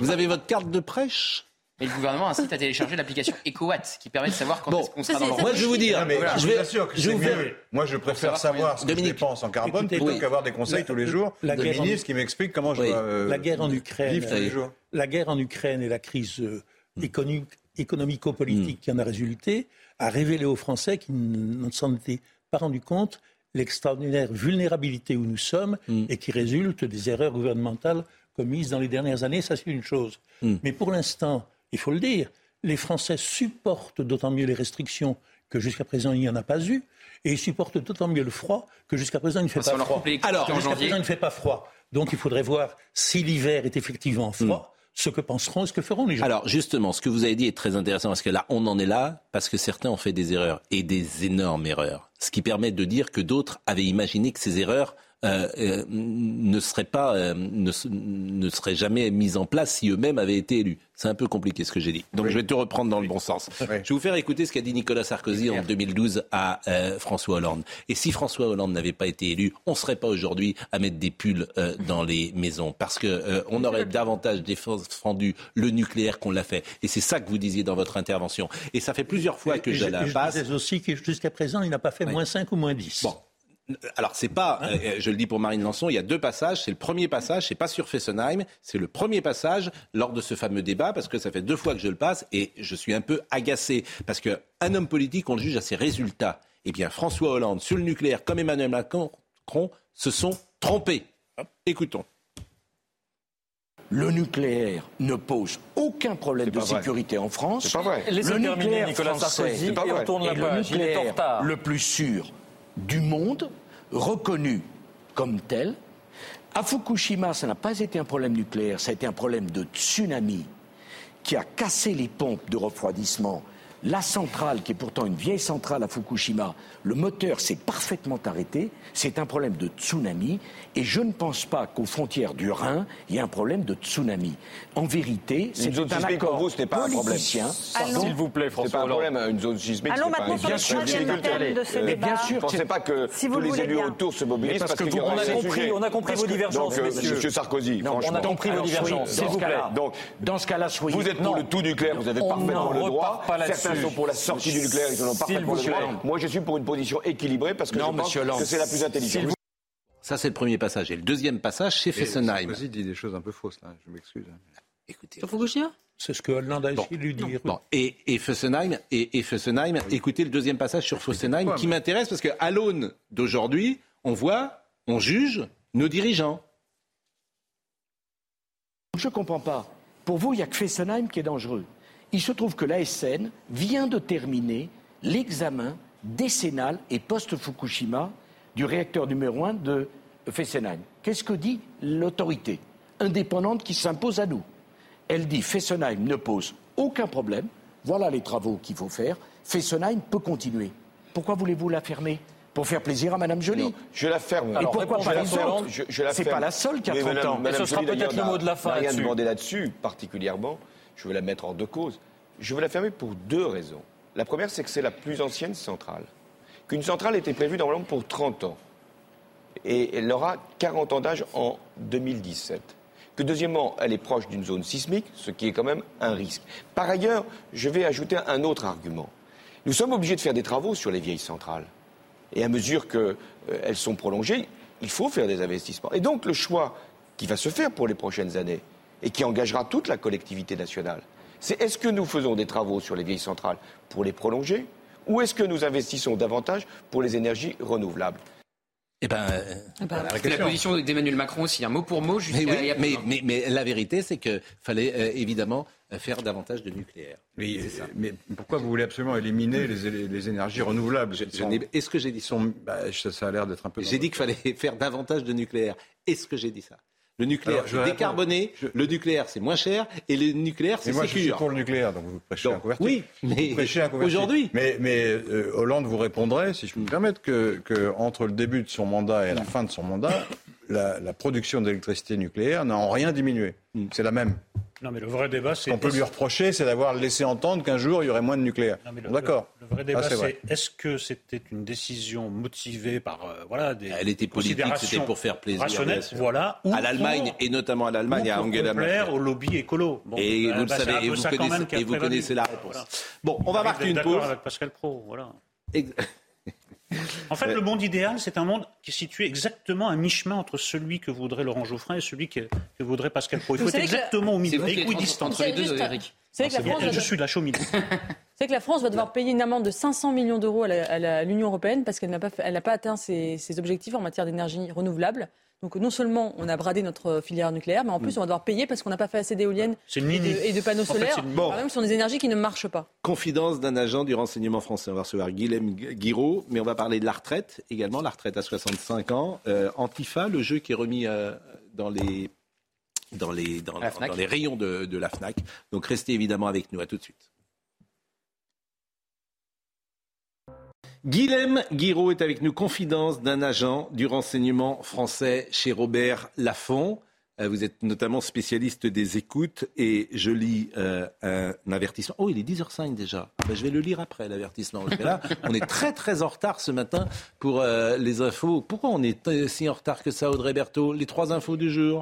Vous avez votre carte de prêche. Et le gouvernement incite à télécharger l'application EcoWatt qui permet de savoir quand est-ce qu'on sera dans moi, je vais vous dire, Non, mais Voilà. je je vous vais- je vous mieux. Moi, je préfère savoir ce que je dépense en carbone Écoutez, plutôt oui. qu'avoir des conseils La- tous les jours la de guerre en- ministres qui m'expliquent comment je dois euh, la guerre en Ukraine, vivre tous les jours. la guerre en Ukraine et la crise euh, économique- économico-politique qui en a résulté a révélé aux Français qui ne s'en étaient pas rendus compte l'extraordinaire vulnérabilité où nous sommes et qui résulte des erreurs gouvernementales commises dans les dernières années. Ça, c'est une chose. Mais pour l'instant, il faut le dire, les Français supportent d'autant mieux les restrictions que jusqu'à présent il n'y en a pas eu, et ils supportent d'autant mieux le froid que jusqu'à présent il ne fait pas froid. en jusqu'à présent il ne fait pas froid. Donc il faudrait voir si l'hiver est effectivement froid, ce que penseront et ce que feront les gens. Alors justement, ce que vous avez dit est très intéressant parce que là, on en est là parce que certains ont fait des erreurs et des énormes erreurs. Ce qui permet de dire que d'autres avaient imaginé que ces erreurs euh, euh, ne seraient pas, euh, ne, se- ne seraient jamais mises en place si eux-mêmes avaient été élus. C'est un peu compliqué ce que j'ai dit. Donc je vais te reprendre dans le bon sens. Je vais vous faire écouter ce qu'a dit Nicolas Sarkozy en 2012 à euh, François Hollande. Et si François Hollande n'avait pas été élu, on ne serait pas aujourd'hui à mettre des pulls euh, dans les maisons parce que euh, on aurait davantage défendu le nucléaire qu'on l'a fait. Et c'est ça que vous disiez dans votre intervention. Et ça fait plusieurs fois que Et je je, la et je passe. disais aussi que jusqu'à présent, il n'a pas fait moins 5 ou moins 10. Bon. Alors c'est pas, euh, je le dis pour Marine Lançon, il y a deux passages. C'est le premier passage, c'est pas sur Fessenheim, c'est le premier passage lors de ce fameux débat parce que ça fait deux fois que je le passe et je suis un peu agacé parce que un homme politique on le juge à ses résultats. Eh bien François Hollande sur le nucléaire comme Emmanuel Macron se sont trompés. Écoutons. Le nucléaire ne pose aucun problème de vrai. sécurité en France. C'est pas vrai. Le terminer nucléaire Nicolas français Sarkozy C'est pas et vrai. on tourne la est le page. Il est en nucléaire retard. le plus sûr du monde, reconnu comme tel. À Fukushima, ça n'a pas été un problème nucléaire, ça a été un problème de tsunami qui a cassé les pompes de refroidissement. La centrale, qui est pourtant une vieille centrale à Fukushima, le moteur s'est parfaitement arrêté. C'est un problème de tsunami. Et je ne pense pas qu'aux frontières du Rhin, il y ait un problème de tsunami. En vérité, c'est Une zone un sismique accord pour vous, ce n'est pas un problème. S'il vous plaît, François C'est pas un Hollande. problème, une zone sismique. Allons c'est pas maintenant un- sur le thème de ce Euh, débat. Bien sûr, je ne pensais pas que Si vous tous le les élus bien. autour se mobilisent parce parce, que qu'il y vous- aura on a compris, on a compris vos divergences, euh. Monsieur Sarkozy, on a compris vos divergences. soyez- Dans ce cas-là, Donc, dans ce cas-là, soyez- vous êtes pour Non. le tout nucléaire, vous avez parfaitement le droit. Certains là-dessus. sont pour la sortie du nucléaire, ils en ont parfaitement vous le droit. Moi, je suis pour une position équilibrée parce que Non, je pense monsieur Hollande. que c'est la plus intelligente. Ça c'est le premier passage. Et le deuxième passage, c'est Fessenheim. Sarkozy dit des choses un peu fausses là. Je m'excuse. Fukushima? C'est ce que Hollande a essayé de lui dire. Bon, et, et Fessenheim, et, et Fessenheim, écoutez le deuxième passage sur Fessenheim quoi, qui mais- m'intéresse parce qu'à l'aune d'aujourd'hui, on voit, on juge nos dirigeants. Je ne comprends pas. Pour vous, il n'y a que Fessenheim qui est dangereux. Il se trouve que l'ASN vient de terminer l'examen décennal et post-Fukushima du réacteur numéro 1 de Fessenheim. Qu'est-ce que dit l'autorité indépendante qui s'impose à nous? Elle dit Fessenheim ne pose aucun problème. Voilà les travaux qu'il faut faire. Fessenheim peut continuer. Pourquoi voulez-vous la fermer? Pour faire plaisir à Madame Joly Non, je la ferme. Et Alors, pourquoi je pas la les autres C'est pas la seule qui a Mais 30 Madame- ans. Madame Et ce sera peut-être le mot de la fin rien demandé là-dessus, particulièrement. Je veux la mettre hors de cause. Je veux la fermer pour deux raisons. La première, c'est que c'est la plus ancienne centrale. Qu'une centrale était prévue normalement pour 30 ans. Et elle aura 40 ans d'âge en 2017. Que deuxièmement, elle est proche d'une zone sismique, ce qui est quand même un risque. Par ailleurs, je vais ajouter un autre argument. Nous sommes obligés de faire des travaux sur les vieilles centrales. Et à mesure qu'elles sont prolongées, il faut faire des investissements. Et donc le choix qui va se faire pour les prochaines années et qui engagera toute la collectivité nationale, c'est est-ce que nous faisons des travaux sur les vieilles centrales pour les prolonger ou est-ce que nous investissons davantage pour les énergies renouvelables? Eh ben, euh, voilà. C'est la position d'Emmanuel Macron aussi, un mot pour mot. Mais, oui, mais, mais- mais la vérité, c'est qu'il fallait euh, évidemment euh, faire davantage de nucléaire. Mais, mais pourquoi vous voulez absolument éliminer les, énergies renouvelables? Est-ce que j'ai dit ça? Bah, ça, ça a l'air d'être un peu. J'ai dit qu'il fallait faire davantage de nucléaire. Est-ce que j'ai dit ça? Le nucléaire, c'est décarboné, le nucléaire, c'est moins cher, et le nucléaire, c'est moi, je suis pour le nucléaire, donc vous prêchez un converti. Oui, mais aujourd'hui. Mais, mais euh, Hollande vous répondrait, si je peux me permettre, que, que, entre le début de son mandat et la fin de son mandat, la, la production d'électricité nucléaire n'a en rien diminué. Mm. C'est la même. Non, mais le vrai débat, c'est. Ce qu'on peut lui reprocher, c'est d'avoir laissé entendre qu'un jour, il y aurait moins de nucléaire. D'accord. Le, vrai débat, ah, c'est est-ce que c'était une décision motivée par euh, voilà, des. Elle était politique, c'était pour faire plaisir. Rationnelle, voilà. à l'Allemagne, et notamment à l'Allemagne, à Angela Merkel. au lobby écolo. et vous le bah, savez, et vous, connaissez, et vous connaissez la réponse. Bon, on va marquer une pause. avec Pascal Pro, voilà. En fait, le monde idéal, c'est un monde qui est situé exactement à mi-chemin entre celui que voudrait Laurent Geoffrin et celui que, voudrait Pascal Pro. Il faut être exactement au milieu, équidistant entre les deux, Eric. C'est que la France je suis la chaud C'est que la France va devoir payer une amende de 500 millions d'euros à l'Union européenne parce qu'elle n'a pas, pas atteint ses, ses objectifs en matière d'énergie renouvelable. Donc non seulement on a bradé notre filière nucléaire, mais en plus mm. on va devoir payer parce qu'on n'a pas fait assez d'éoliennes et, de panneaux solaires, par même sur des énergies qui ne marchent pas. Confidence d'un agent du renseignement français. On va recevoir Guilhem Guiraud, mais on va parler de la retraite également, la retraite à 65 ans. Euh, Antifa, le jeu qui est remis euh, dans les dans les, dans, les rayons de, de la FNAC. Donc restez évidemment avec nous. À tout de suite. Guilhem Guiraud est avec nous, confidence d'un agent du renseignement français chez Robert Laffont. Euh, vous êtes notamment spécialiste des écoutes et je lis euh, un avertissement. Oh, il est 10h05 déjà. Ben, je vais le lire après, l'avertissement. Là, on est très très en retard ce matin pour euh, les infos. Pourquoi on est si en retard que ça, Audrey Berthaud? Les trois infos du jour.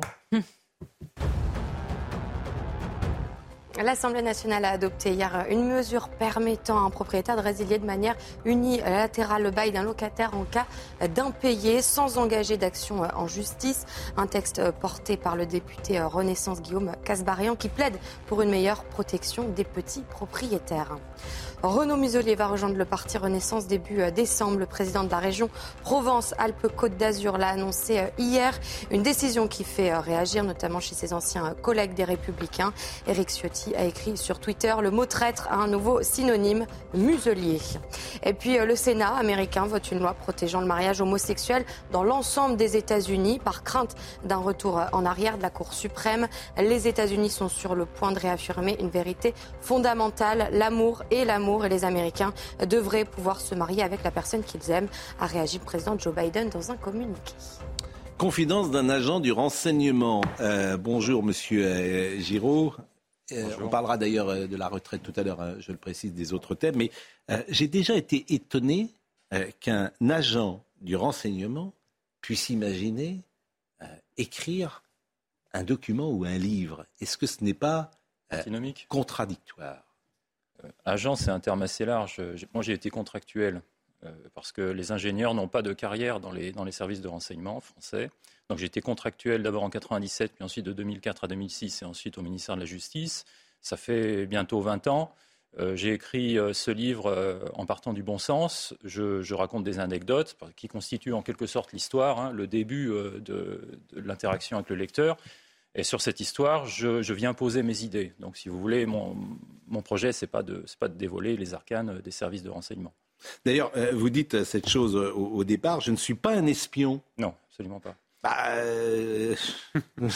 L'Assemblée nationale a adopté hier une mesure permettant à un propriétaire de résilier de manière unilatérale le bail d'un locataire en cas d'impayé sans engager d'action en justice. Un texte porté par le député Renaissance Guillaume Casbarian qui plaide pour une meilleure protection des petits propriétaires. Renaud Muselier va rejoindre le parti Renaissance début euh, décembre. Le président de la région Provence-Alpes-Côte d'Azur l'a annoncé euh, hier. Une décision qui fait euh, réagir, notamment chez ses anciens collègues des Républicains. Éric Ciotti a écrit sur Twitter le mot traître a un nouveau synonyme, muselier. Et puis le Sénat américain vote une loi protégeant le mariage homosexuel dans l'ensemble des États-Unis par crainte d'un retour en arrière de la Cour suprême. Les États-Unis sont sur le point de réaffirmer une vérité fondamentale, l'amour et l'amour et les Américains devraient pouvoir se marier avec la personne qu'ils aiment, a réagi le président Joe Biden dans un communiqué. Confidence d'un agent du renseignement. Euh, bonjour, monsieur euh, Giraud. Euh, on parlera d'ailleurs de la retraite tout à l'heure, hein, je le précise, des autres thèmes. Mais j'ai déjà été étonné qu'un agent du renseignement puisse imaginer écrire un document ou un livre. Est-ce que ce n'est pas contradictoire? Agent, c'est un terme assez large. Moi, j'ai été contractuel euh, parce que les ingénieurs n'ont pas de carrière dans les, dans les services de renseignement français. Donc j'ai été contractuel d'abord en 97, puis ensuite de 2004 à 2006 et ensuite au ministère de la Justice. Ça fait bientôt 20 ans. Euh, j'ai écrit ce livre en partant du bon sens. Je, raconte des anecdotes qui constituent en quelque sorte l'histoire, hein, le début de l'interaction avec le lecteur. Et sur cette histoire, je, viens poser mes idées. Donc, si vous voulez, mon, projet, ce n'est pas, de, pas de dévoiler les arcanes des services de renseignement. D'ailleurs, euh, vous dites cette chose au, départ, je ne suis pas un espion. Non, absolument pas. Bah, euh, vous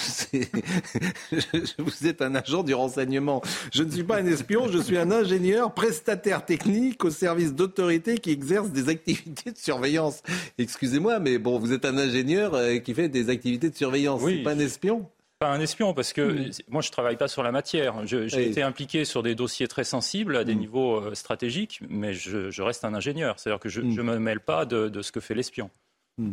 êtes un agent du renseignement. Je ne suis pas un espion, je suis un ingénieur prestataire technique au service d'autorité qui exerce des activités de surveillance. Excusez-moi, mais bon, vous êtes un ingénieur euh, qui fait des activités de surveillance. Oui, pas un espion pas un espion, parce que hmm. moi, je ne travaille pas sur la matière. J'ai été impliqué sur des dossiers très sensibles à des hmm. niveaux euh, stratégiques, mais je, reste un ingénieur. C'est-à-dire que je ne hmm. me mêle pas de, ce que fait l'espion. Vous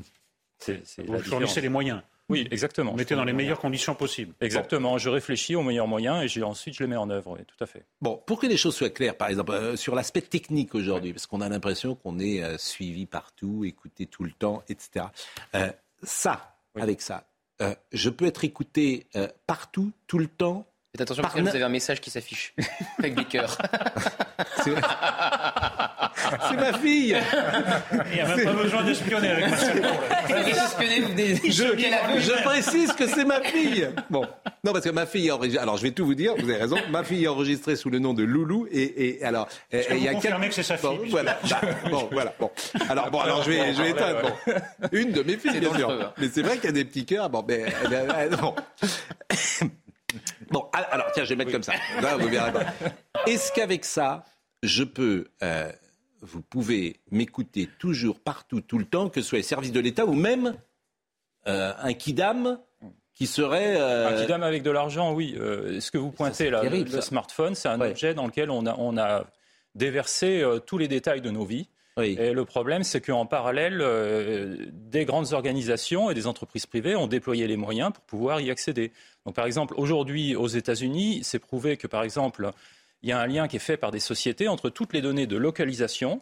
fournissez les moyens. Oui, exactement. Vous mettez dans les meilleures conditions possibles. Exactement. Je réfléchis aux meilleurs moyens et ensuite je les mets en œuvre. tout à fait. Bon, pour que les choses soient claires, par exemple, euh, sur l'aspect technique aujourd'hui, parce qu'on a l'impression qu'on est euh, suivi partout, écouté tout le temps, etc. ça, avec ça, euh, je peux être écouté euh, partout, tout le temps. Faites attention parce que vous avez un message qui s'affiche avec des cœurs. C'est ma fille. Il n'y a même pas besoin d'espionner avec Marcel je, je précise que c'est ma fille. Bon, non parce que ma fille est enregistrée. Alors je vais tout vous dire. Vous avez raison. Ma fille est enregistrée sous le nom de Loulou et, et alors il y a quatre... que c'est sa fille. Bon, voilà. Bah, bon, voilà. Bon. Alors bon, alors je vais, je vais éteindre. Bon. Une de mes filles, bien sûr. Mais c'est vrai qu'il y a des petits cœurs. Bon, mais non. Bon, alors tiens, je vais mettre comme ça. Là, vous verrez pas. Est-ce qu'avec ça, je peux euh, vous pouvez m'écouter toujours, partout, tout le temps, que ce soit les services de l'État ou même euh, un kidam qui serait... Euh, un kidam avec de l'argent, oui. Euh, ce que vous pointez là, le, smartphone, c'est un objet dans lequel on a, on a déversé tous les détails de nos vies. Et le problème, c'est qu'en parallèle, des grandes organisations et des entreprises privées ont déployé les moyens pour pouvoir y accéder. Donc, par exemple, aujourd'hui, aux États-Unis, c'est prouvé que, par exemple, il y a un lien qui est fait par des sociétés entre toutes les données de localisation,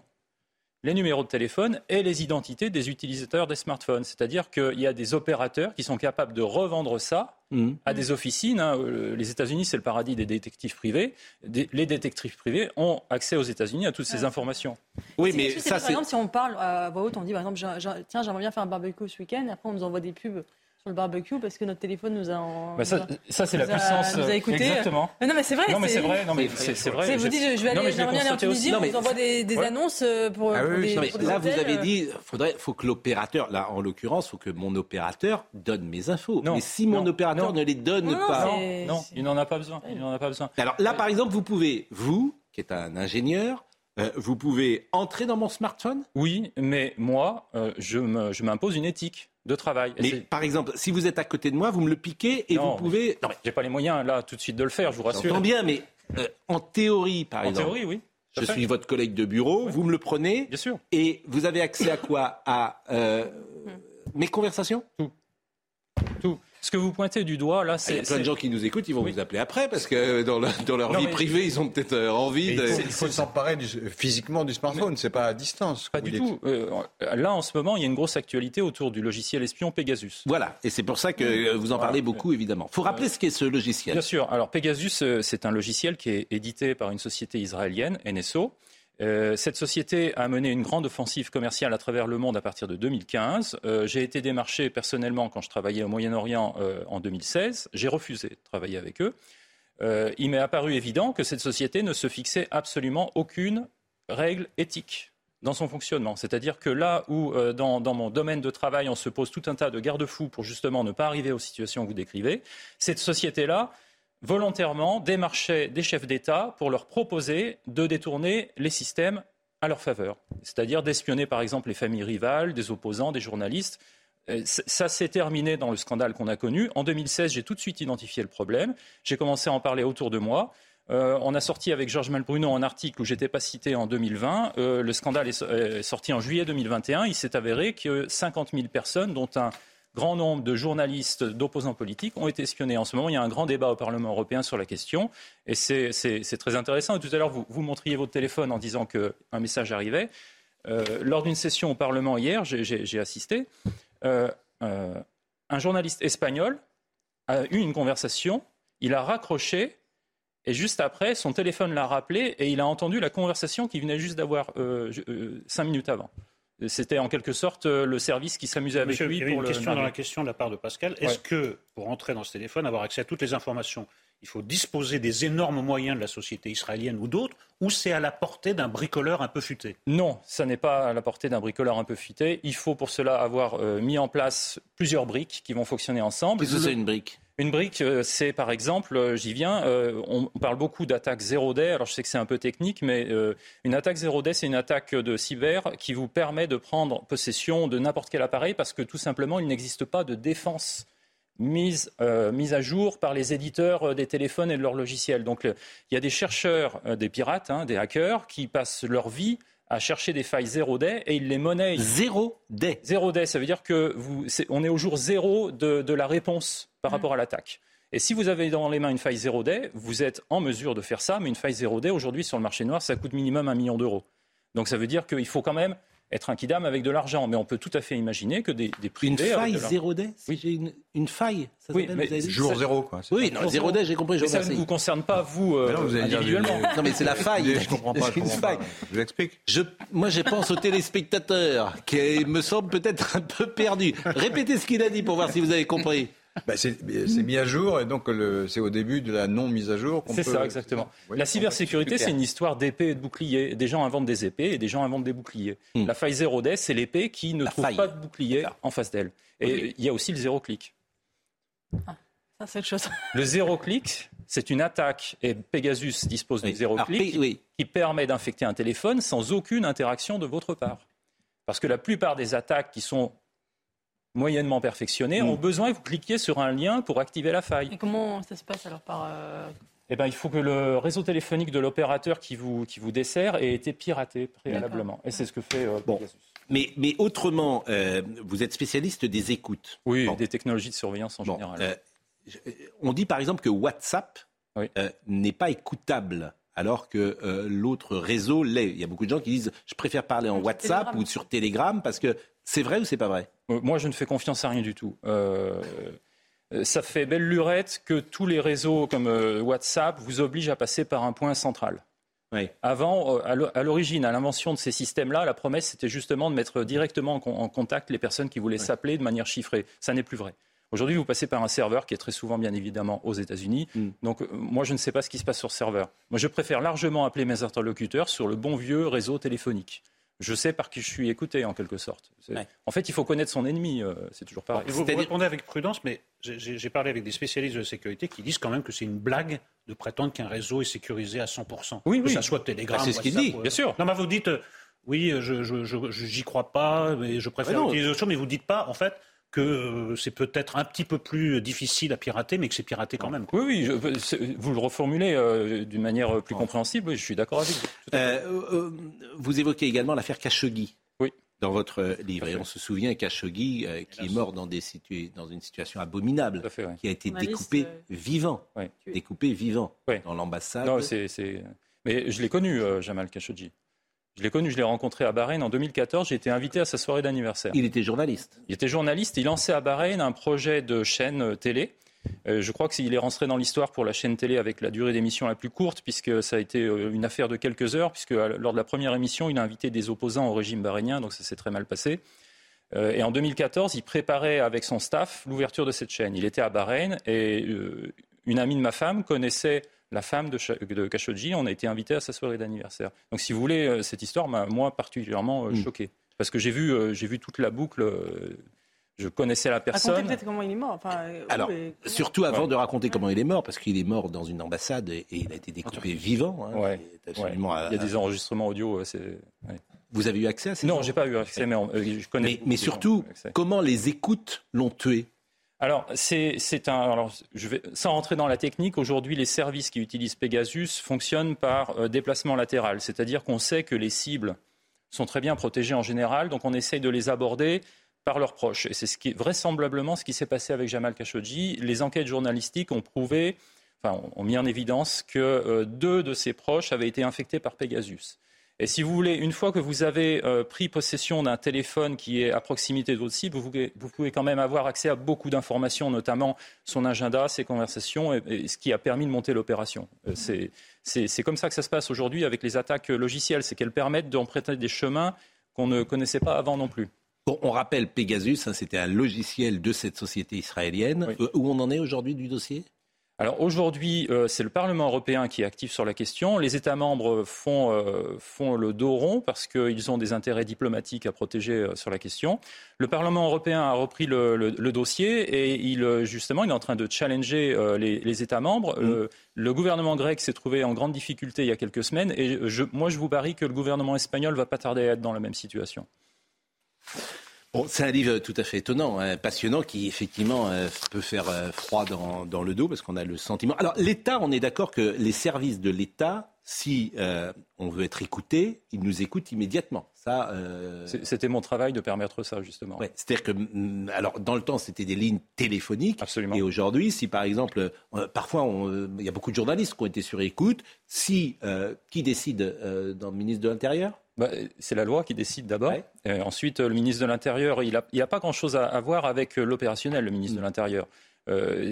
les numéros de téléphone et les identités des utilisateurs des smartphones. C'est-à-dire qu'il y a des opérateurs qui sont capables de revendre ça mmh. à des officines. Hein. Euh, les États-Unis, c'est le paradis des détectifs privés. les détectives privés ont accès aux États-Unis à toutes ces informations. Oui, mais ça, c'est. Par exemple, si on parle à voix haute, on dit par exemple, tiens, j'aimerais bien faire un barbecue ce week-end, et après on nous envoie des pubs sur le barbecue parce que notre téléphone nous a. Bah ça, ça c'est la puissance. Nous a écouté. Exactement. non, mais c'est vrai. Non, mais c'est vrai. Non, mais c'est vrai. Vous dites, je vais aller, j'aimerais bien aller en Tunisie, on nous envoie des, des annonces euh, pour. Ah, oui, des, là, vous avez dit, faudrait, faut que l'opérateur, là, en l'occurrence, faut que mon opérateur donne mes infos. mais si mon opérateur ne les donne pas, non, il n'en a pas besoin. Il n'en a pas besoin. Alors là, par exemple, vous pouvez, vous, qui êtes un ingénieur, euh, vous pouvez entrer dans mon smartphone? Oui, mais moi, euh, je m'impose une éthique de travail. Mais par exemple, si vous êtes à côté de moi, vous me le piquez et vous pouvez. Non, mais j'ai pas les moyens là tout de suite de le faire, je vous rassure. J'entends bien, mais euh, en théorie, par exemple. En théorie, oui. Je suis votre collègue de bureau, vous me le prenez. Bien sûr. Et vous avez accès à quoi? À mes conversations? Tout. Ce que vous pointez du doigt, là, c'est. Il y a plein de gens qui nous écoutent, ils vont vous appeler après, parce que dans, leur vie privée, ils ont peut-être euh, envie de. Il faut, s'emparer physiquement du smartphone, c'est pas à distance. Pas du tout. Euh, là, en ce moment, il y a une grosse actualité autour du logiciel espion Pegasus. Voilà, et c'est pour ça que vous en parlez beaucoup, évidemment. Il faut rappeler ce qu'est ce logiciel. Bien sûr. Alors, Pegasus, euh, c'est un logiciel qui est édité par une société israélienne, NSO. Euh, cette société a mené une grande offensive commerciale à travers le monde à partir de 2015. Euh, j'ai été démarché personnellement quand je travaillais au Moyen-Orient euh, en 2016. J'ai refusé de travailler avec eux. il m'est apparu évident que cette société ne se fixait absolument aucune règle éthique dans son fonctionnement. C'est-à-dire que là où, dans, dans, mon domaine de travail, on se pose tout un tas de garde-fous pour justement ne pas arriver aux situations que vous décrivez, cette société-là volontairement démarchaient des chefs d'État pour leur proposer de détourner les systèmes à leur faveur, c'est-à-dire d'espionner par exemple les familles rivales, des opposants, des journalistes. Euh, ça s'est terminé dans le scandale qu'on a connu. En 2016, j'ai tout de suite identifié le problème. J'ai commencé à en parler autour de moi. Euh, on a sorti avec Georges Malbruno un article où j'étais pas cité en 2020. Euh, le scandale est, sorti en juillet 2021. Il s'est avéré que 50 000 personnes, dont un grand nombre de journalistes, d'opposants politiques ont été espionnés. En ce moment, il y a un grand débat au Parlement européen sur la question. Et c'est très intéressant. tout à l'heure, vous, montriez votre téléphone en disant qu'un message arrivait. Euh, lors d'une session au Parlement hier, j'ai assisté. Euh, euh, un journaliste espagnol a eu une conversation. Il a raccroché. Et juste après, son téléphone l'a rappelé et il a entendu la conversation qu'il venait juste d'avoir cinq minutes avant. C'était en quelque sorte euh, le service qui s'amusait avec lui. Il y avait une question dans la question de la part de Pascal. Est-ce que, pour entrer dans ce téléphone, avoir accès à toutes les informations, il faut disposer des énormes moyens de la société israélienne ou d'autres, ou c'est à la portée d'un bricoleur un peu futé? Non, ça n'est pas à la portée d'un bricoleur un peu futé. Il faut pour cela avoir euh, mis en place plusieurs briques qui vont fonctionner ensemble. Qu'est-ce que c'est une brique? Une brique, euh, c'est par exemple, euh, j'y viens, euh, on parle beaucoup d'attaque zéro day. Alors je sais que c'est un peu technique, mais une attaque zéro day, c'est une attaque de cyber qui vous permet de prendre possession de n'importe quel appareil parce que tout simplement, il n'existe pas de défense mise, à jour par les éditeurs des téléphones et de leurs logiciels. Donc il y a des chercheurs, des pirates, hein, des hackers, qui passent leur vie à chercher des failles zéro day et ils les monnaient. Zéro day Zéro day, ça veut dire que vous, on est au jour zéro de la réponse par rapport à l'attaque. Et si vous avez dans les mains une faille zéro day, vous êtes en mesure de faire ça, mais une faille zéro day, aujourd'hui, sur le marché noir, ça coûte minimum un million d'euros. Donc ça veut dire qu'il faut quand même être un kidam avec de l'argent. Mais on peut tout à fait imaginer que des, des privés... Une faille zéro day oui. j'ai une, une, faille ça oui, mais Jour zéro, quoi. Oui, non, zéro day, j'ai compris. Mais ça ne vous concerne pas, vous, euh, non, vous individuellement. non, mais c'est la faille. Je comprends pas, je comprends pas. Je vous explique. Je, moi, je pense aux téléspectateurs qui me semble peut-être un peu perdu. Répétez ce qu'il a dit pour voir si vous avez compris. Bah c'est mis à jour et donc c'est au début de la non mise à jour qu'on C'est ça, exactement. la cybersécurité, c'est une histoire d'épée et de bouclier. Des gens inventent des épées et des gens inventent des boucliers. Hmm. La faille zéro day, c'est l'épée qui ne trouve pas de bouclier en face d'elle. Et il y a aussi le zéro clic. Ah, ça, c'est autre chose. Le zéro clic, c'est une attaque, et Pegasus dispose du zéro clic, qui permet d'infecter un téléphone sans aucune interaction de votre part. Parce que la plupart des attaques qui sont moyennement perfectionnés, ont mm. besoin que vous cliquiez sur un lien pour activer la faille. Et comment ça se passe alors par... Euh, eh ben, il faut que le réseau téléphonique de l'opérateur qui vous, qui vous dessert ait été piraté préalablement. Et c'est ce que fait euh, bon. Mais, mais autrement, euh, vous êtes spécialiste des écoutes. Oui, des technologies de surveillance en général. on dit par exemple que WhatsApp n'est pas écoutable alors que l'autre réseau l'est. Il y a beaucoup de gens qui disent je préfère parler en WhatsApp ou sur Telegram parce que c'est vrai ou c'est pas vrai? Moi, je ne fais confiance à rien du tout. Euh, ça fait belle lurette que tous les réseaux comme euh, WhatsApp vous obligent à passer par un point central. Avant, à l'origine, à l'invention de ces systèmes-là, la promesse, c'était justement de mettre directement en contact les personnes qui voulaient s'appeler de manière chiffrée. Ça n'est plus vrai. Aujourd'hui, vous passez par un serveur qui est très souvent, bien évidemment, aux États-Unis. Mm. Donc, moi, je ne sais pas ce qui se passe sur serveur. Moi, je préfère largement appeler mes interlocuteurs sur le bon vieux réseau téléphonique je sais par qui je suis écouté, en quelque sorte. En fait, il faut connaître son ennemi, euh, c'est toujours pareil. vous, répondez avec prudence, mais j'ai parlé avec des spécialistes de la sécurité qui disent quand même que c'est une blague de prétendre qu'un réseau est sécurisé à 100%. Oui, oui. Que ça soit Telegram, bah, c'est ce qu'il dit, bien sûr. Non, mais vous dites, euh, oui, je n'y crois pas, mais je préfère ah utiliser autre chose, mais vous ne dites pas, en fait, que euh, c'est peut-être un petit peu plus difficile à pirater, mais que c'est piraté quand même. Oui, oui, vous le reformulez euh, d'une manière plus compréhensible, je suis d'accord avec vous. Euh, vous évoquez également l'affaire Khashoggi. Oui. Dans votre livre, et on se souvient Khashoggi, qui est mort dans, des dans une situation abominable, qui a été découpé vivant, découpé vivant dans l'ambassade. Non, c'est, mais je l'ai connu, Jamal Khashoggi. Je l'ai connu, je l'ai rencontré à Bahreïn en 2014. J'ai été invité à sa soirée d'anniversaire. Il était journaliste. Il était journaliste. Il lançait à Bahreïn un projet de chaîne euh, télé. Euh, je crois qu'il est rentré dans l'histoire pour la chaîne télé avec la durée d'émission la plus courte, puisque ça a été euh, une affaire de quelques heures, puisque lors de la première émission, il a invité des opposants au régime bahreïnien, donc ça s'est très mal passé. et en 2014, il préparait avec son staff l'ouverture de cette chaîne. Il était à Bahreïn et une amie de ma femme connaissait la femme de, de Khashoggi, on a été invité à sa soirée d'anniversaire. Donc si vous voulez, euh, cette histoire m'a moi particulièrement euh, mm. choqué. Parce que j'ai vu, euh, j'ai vu toute la boucle. je connaissais la personne. Racontez peut-être comment il est mort. Alors, surtout avant de raconter comment il est mort, parce qu'il est mort dans une ambassade et, il a été découpé vivant. Hein, il y a des enregistrements audio. Vous avez eu accès à ces Non, j'ai pas eu accès, mais je connais. Mais, mais surtout, comment les écoutes l'ont tué? Alors, sans rentrer dans la technique, aujourd'hui, les services qui utilisent Pegasus fonctionnent par euh, déplacement latéral. C'est-à-dire qu'on sait que les cibles sont très bien protégées en général, donc on essaye de les aborder par leurs proches. Et c'est vraisemblablement ce qui s'est passé avec Jamal Khashoggi. Les enquêtes journalistiques ont prouvé, enfin, ont mis en évidence que euh, deux de ses proches avaient été infectés par Pegasus. Et si vous voulez, une fois que vous avez euh, pris possession d'un téléphone qui est à proximité de votre cible, vous pouvez, quand même avoir accès à beaucoup d'informations, notamment son agenda, ses conversations, et, ce qui a permis de monter l'opération. Euh, c'est comme ça que ça se passe aujourd'hui avec les attaques logicielles, c'est qu'elles permettent d'emprunter des chemins qu'on ne connaissait pas avant non plus. Bon, on rappelle Pegasus, hein, c'était un logiciel de cette société israélienne. Euh, où on en est aujourd'hui du dossier? Alors aujourd'hui, euh, c'est le Parlement européen qui est actif sur la question. Les États membres font, euh, font le dos rond parce qu'ils ont des intérêts diplomatiques à protéger euh, sur la question. Le Parlement européen a repris le, dossier et il, justement, il est en train de challenger les, États membres. Mm. le gouvernement grec s'est trouvé en grande difficulté il y a quelques semaines et je, moi, je vous parie que le gouvernement espagnol va pas tarder à être dans la même situation c'est un livre tout à fait étonnant, hein, passionnant, qui effectivement euh, peut faire euh, froid dans, le dos parce qu'on a le sentiment. Alors l'État, on est d'accord que les services de l'État si euh, on veut être écouté, il nous écoute immédiatement. Ça, euh, C'était mon travail de permettre ça, justement. C'est-à-dire que, mm, alors, dans le temps, c'était des lignes téléphoniques. Absolument. Et aujourd'hui, si par exemple, euh, parfois, il y a beaucoup de journalistes qui ont été sur écoute, si, qui décide dans le ministre de l'Intérieur? Bah, c'est la loi qui décide d'abord. Ensuite, le ministre de l'Intérieur, il n'y a, pas grand-chose à, à, voir avec l'opérationnel, le ministre de l'Intérieur. Euh,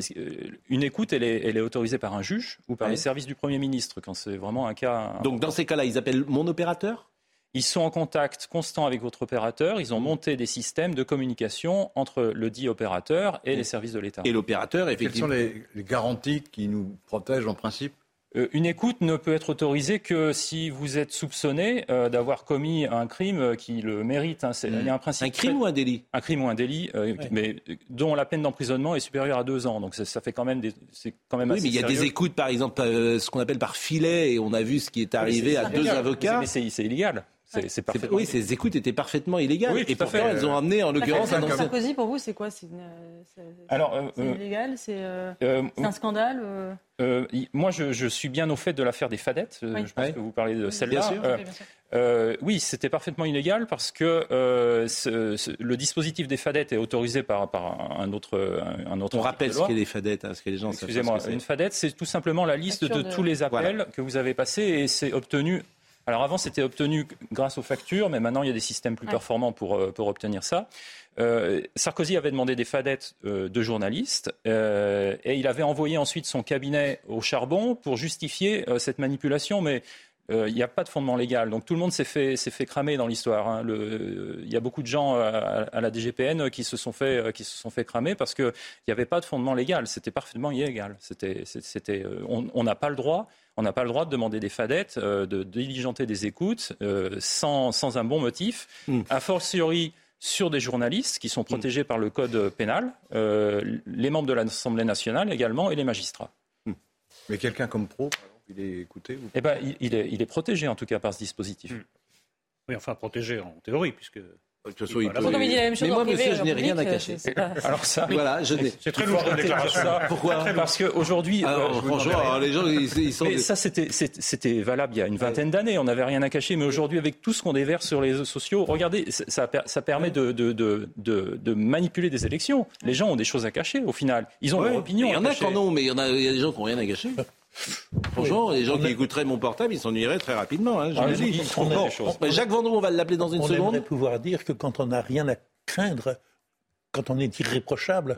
une écoute, elle est, autorisée par un juge ou par les services du Premier ministre, quand c'est vraiment un cas. Donc dans ces cas-là, ils appellent mon opérateur? Ils sont en contact constant avec votre opérateur. Ils ont monté des systèmes de communication entre le dit opérateur et les services de l'État. Et l'opérateur, effectivement. Quelles sont les garanties qui nous protègent en principe? euh, une écoute ne peut être autorisée que si vous êtes soupçonné euh, d'avoir commis un crime qui le mérite. Hein. Il y a un principe. Un crime ou un délit? Un crime ou un délit, euh, mais dont la peine d'emprisonnement est supérieure à deux ans. Donc ça, fait quand même des, c'est quand même. Oui, mais il y a des écoutes, par exemple, ce qu'on appelle par filet, et on a vu ce qui est arrivé à deux avocats. Mais c'est illégal. C'est, oui, ces écoutes étaient parfaitement illégales. et pourtant, elles ont amené, en l'occurrence, un Sarkozy, pour vous, c'est quoi? C'est, Alors, illégal C'est, un scandale euh, moi, je, suis bien au fait de l'affaire des fadettes. Euh, je pense que vous parlez de celle-là. Euh, oui, c'était parfaitement illégal parce que le dispositif des fadettes est autorisé par, un autre. Un, autre On rappelle ce qu'est les fadettes, hein, que les gens Excusez-moi, une fadette, c'est tout simplement la liste de, tous les appels que vous avez passés et c'est obtenu alors avant, c'était obtenu grâce aux factures, mais maintenant, il y a des systèmes plus performants pour, pour obtenir ça. Euh, Sarkozy avait demandé des fadettes euh, de journalistes euh, et il avait envoyé ensuite son cabinet au charbon pour justifier cette manipulation, mais il n'y a pas de fondement légal. Donc tout le monde s'est fait, fait cramer dans l'histoire. Hein. Il y a beaucoup de gens à, la DGPN qui se sont fait, qui se sont fait cramer parce qu'il n'y avait pas de fondement légal. C'était parfaitement illégal. C'était, on n'a pas le droit. On n'a pas le droit de demander des fadettes, de, diligenter des écoutes sans, sans, un bon motif. Mm. A fortiori, sur des journalistes qui sont protégés par le code pénal, euh, les membres de l'Assemblée nationale également et les magistrats. Hmm. Mais quelqu'un comme Pro, il est écouté eh ben, il, est, il, est, protégé en tout cas par ce dispositif. Hmm. Oui, enfin protégé en théorie, puisque de toute façon, il peut... il dit la même chose mais moi, monsieur, je n'ai rien à cacher. Alors ça, voilà, je n'ai. C'est très lourd comme déclaration. Pourquoi Parce qu'aujourd'hui, euh, franchement, les gens, ils, sont. Mais ça, c'était valable il y a une vingtaine d'années. On n'avait rien à cacher. Mais aujourd'hui, avec tout ce qu'on déverse sur les réseaux sociaux, regardez, ça, ça permet de, de, de, de, manipuler des élections. Les gens ont des choses à cacher. Au final, ils ont leur opinion. Il y en a qui en ont, mais il y en a, il y a des gens qui n'ont rien à cacher. Franchement, les gens qui écouteraient mon portable, ils s'ennuieraient très rapidement. Hein, je ah, dis. Jacques Vendroux, on va l'appeler dans une seconde. On pouvoir dire que quand on n'a rien à craindre, quand on est irréprochable,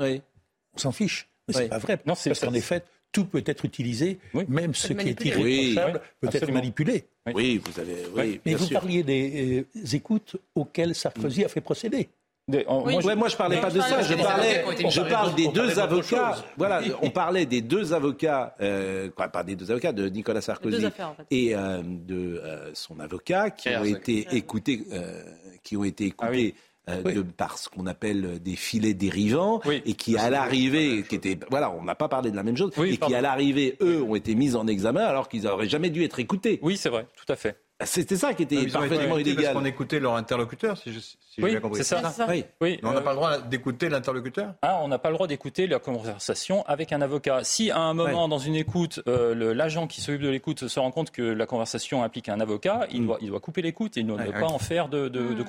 on s'en fiche. Mais c'est pas vrai. Non, parce qu'en effet, tout peut être utilisé, même ce qui est irréprochable peut être manipulé. Oui, vous avez. Mais vous parliez des euh, écoutes auxquelles Sarkozy a fait procéder moi, je parlais pas de ça. Je parlais, je parle des deux avocats. Voilà, on parlait des deux avocats, euh, pas des deux avocats, de Nicolas Sarkozy et euh, de euh, son avocat qui ont été écoutés, qui ont été écoutés. De, par ce qu'on appelle des filets dérivants et qui à l'arrivée, qui était, voilà, on n'a pas parlé de la même chose, et qui à l'arrivée, eux, ont été mis en examen alors qu'ils n'auraient jamais dû être écoutés. Oui, c'est vrai, tout à fait. C'était ça qui était ah, parfaitement illégal. Parce qu'on écoutait leur interlocuteur, si, j'ai bien compris. C'est ça. Oui. Mais on n'a pas le droit d'écouter l'interlocuteur? Ah, On n'a pas le droit d'écouter la conversation avec un avocat. Si à un moment, dans une écoute, euh, l'agent qui s'occupe de l'écoute se rend compte que la conversation implique un avocat, il, mm. doit, il doit couper l'écoute et il ne doit pas en faire de, de, de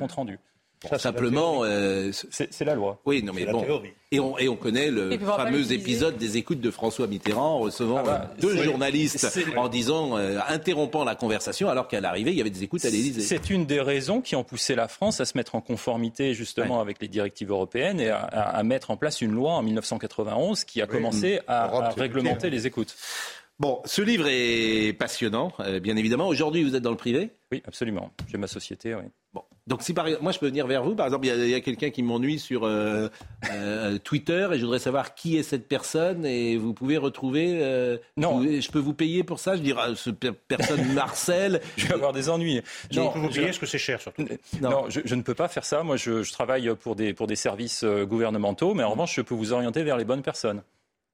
Simplement, euh, c'est la loi. Oui, non mais bon. Et on, et on connaît le fameux épisode des écoutes de François Mitterrand recevant ah bah, deux journalistes en disant, euh, interrompant la conversation alors qu'à l'arrivée il y avait des écoutes à l'Élysée. C'est une des raisons qui ont poussé la France à se mettre en conformité justement avec les directives européennes et à, mettre en place une loi en 1991 qui a commencé à, réglementer les écoutes. Bon, ce livre est passionnant, euh, bien évidemment. Aujourd'hui, vous êtes dans le privé? Oui, absolument. J'ai ma société, oui. Donc si par moi je peux venir vers vous, par exemple, il y a, quelqu'un qui m'ennuie sur euh, euh, Twitter et je voudrais savoir qui est cette personne et vous pouvez retrouver. Euh, non, je peux vous payer pour ça? Je dirais ce personne Marcel. je vais avoir des ennuis. Non, vous payer, est-ce que c'est cher surtout Non, je, ne peux pas faire ça. Moi, je, je, travaille pour des pour des services gouvernementaux, mais en revanche, je peux vous orienter vers les bonnes personnes.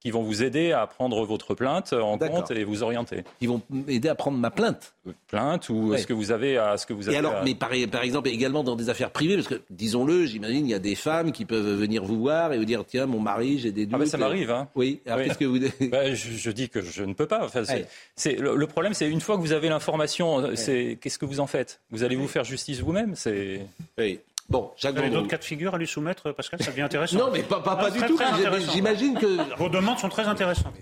Qui vont vous aider à prendre votre plainte en compte et vous orienter. Ils vont m'aider à prendre ma plainte Plainte ou ce que vous avez à ce que vous avez. Et alors, mais par, par, exemple également dans des affaires privées, parce que disons-le, j'imagine il y a des femmes qui peuvent venir vous voir et vous dire tiens mon mari j'ai des doutes. Ah ben ça m'arrive. Hein. Oui. Alors qu'est-ce que vous ben, je, je, dis que je ne peux pas. Enfin, c'est, le, problème c'est une fois que vous avez l'information, c'est qu'est-ce que vous en faites? Vous allez vous faire justice vous-même? C'est. Oui. Bon, Jacques Vous avez d'autres cas de figure à lui soumettre, Pascal Ça devient intéressant. non, mais pas, pas, du tout. J'imagine que. Vos demandes sont très intéressantes.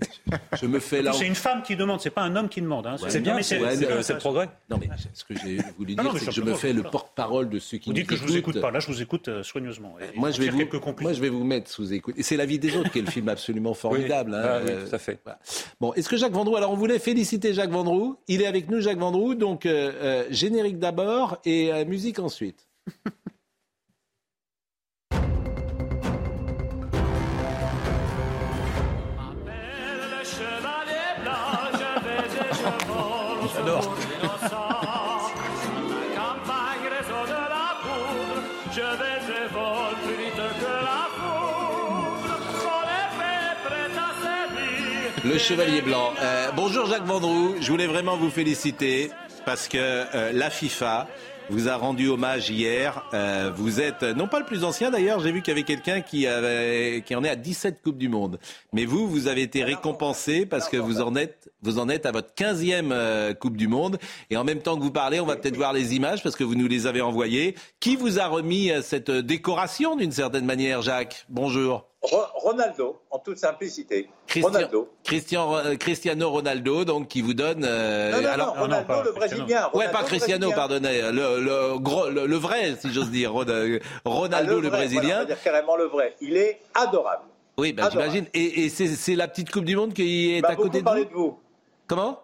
Je me fais là. C'est une femme qui demande, c'est pas un homme qui demande. Hein. c'est bien, c'est le progrès. Non, mais ce que j'ai voulu dire, c'est que je me fais le porte-parole de ceux qui Vous dites que je vous écoute pas. Là, je vous écoute euh, soigneusement. Moi, je vais vous, moi, je vais vous mettre sous écoute. Et c'est La vie des autres qui est le film absolument formidable. Hein, ah euh, tout à fait. Bon, est-ce que Jacques Vendroux. Alors, on voulait féliciter Jacques Vendroux. Il est avec nous, Jacques Vendroux. Donc, euh, générique d'abord et musique ensuite. Le Chevalier Blanc. Euh, bonjour Jacques Vendroux, je voulais vraiment vous féliciter parce que euh, la FIFA vous a rendu hommage hier. Euh, vous êtes non pas le plus ancien d'ailleurs, j'ai vu qu'il y avait quelqu'un qui, avait, qui en est à 17 Coupes du Monde. Mais vous, vous avez été récompensé parce que vous en êtes, vous en êtes à votre 15e Coupe du Monde. Et en même temps que vous parlez, on va peut-être voir les images parce que vous nous les avez envoyées. Qui vous a remis cette décoration d'une certaine manière, Jacques? Bonjour. Ronaldo, en toute simplicité. Ronaldo. Euh, Cristiano Ronaldo, donc qui vous donne. Euh, non, non, alors, non, Ronaldo, le Brésilien. ouais, pas Cristiano, pardonnez. Le, le, le, vrai, si j'ose dire. Ronaldo, ah, le, Brésilien. on va dire carrément le vrai. Il est adorable. Oui, ben, j'imagine. Et, et c'est la petite Coupe du Monde qui est à côté de vous. de vous. Comment?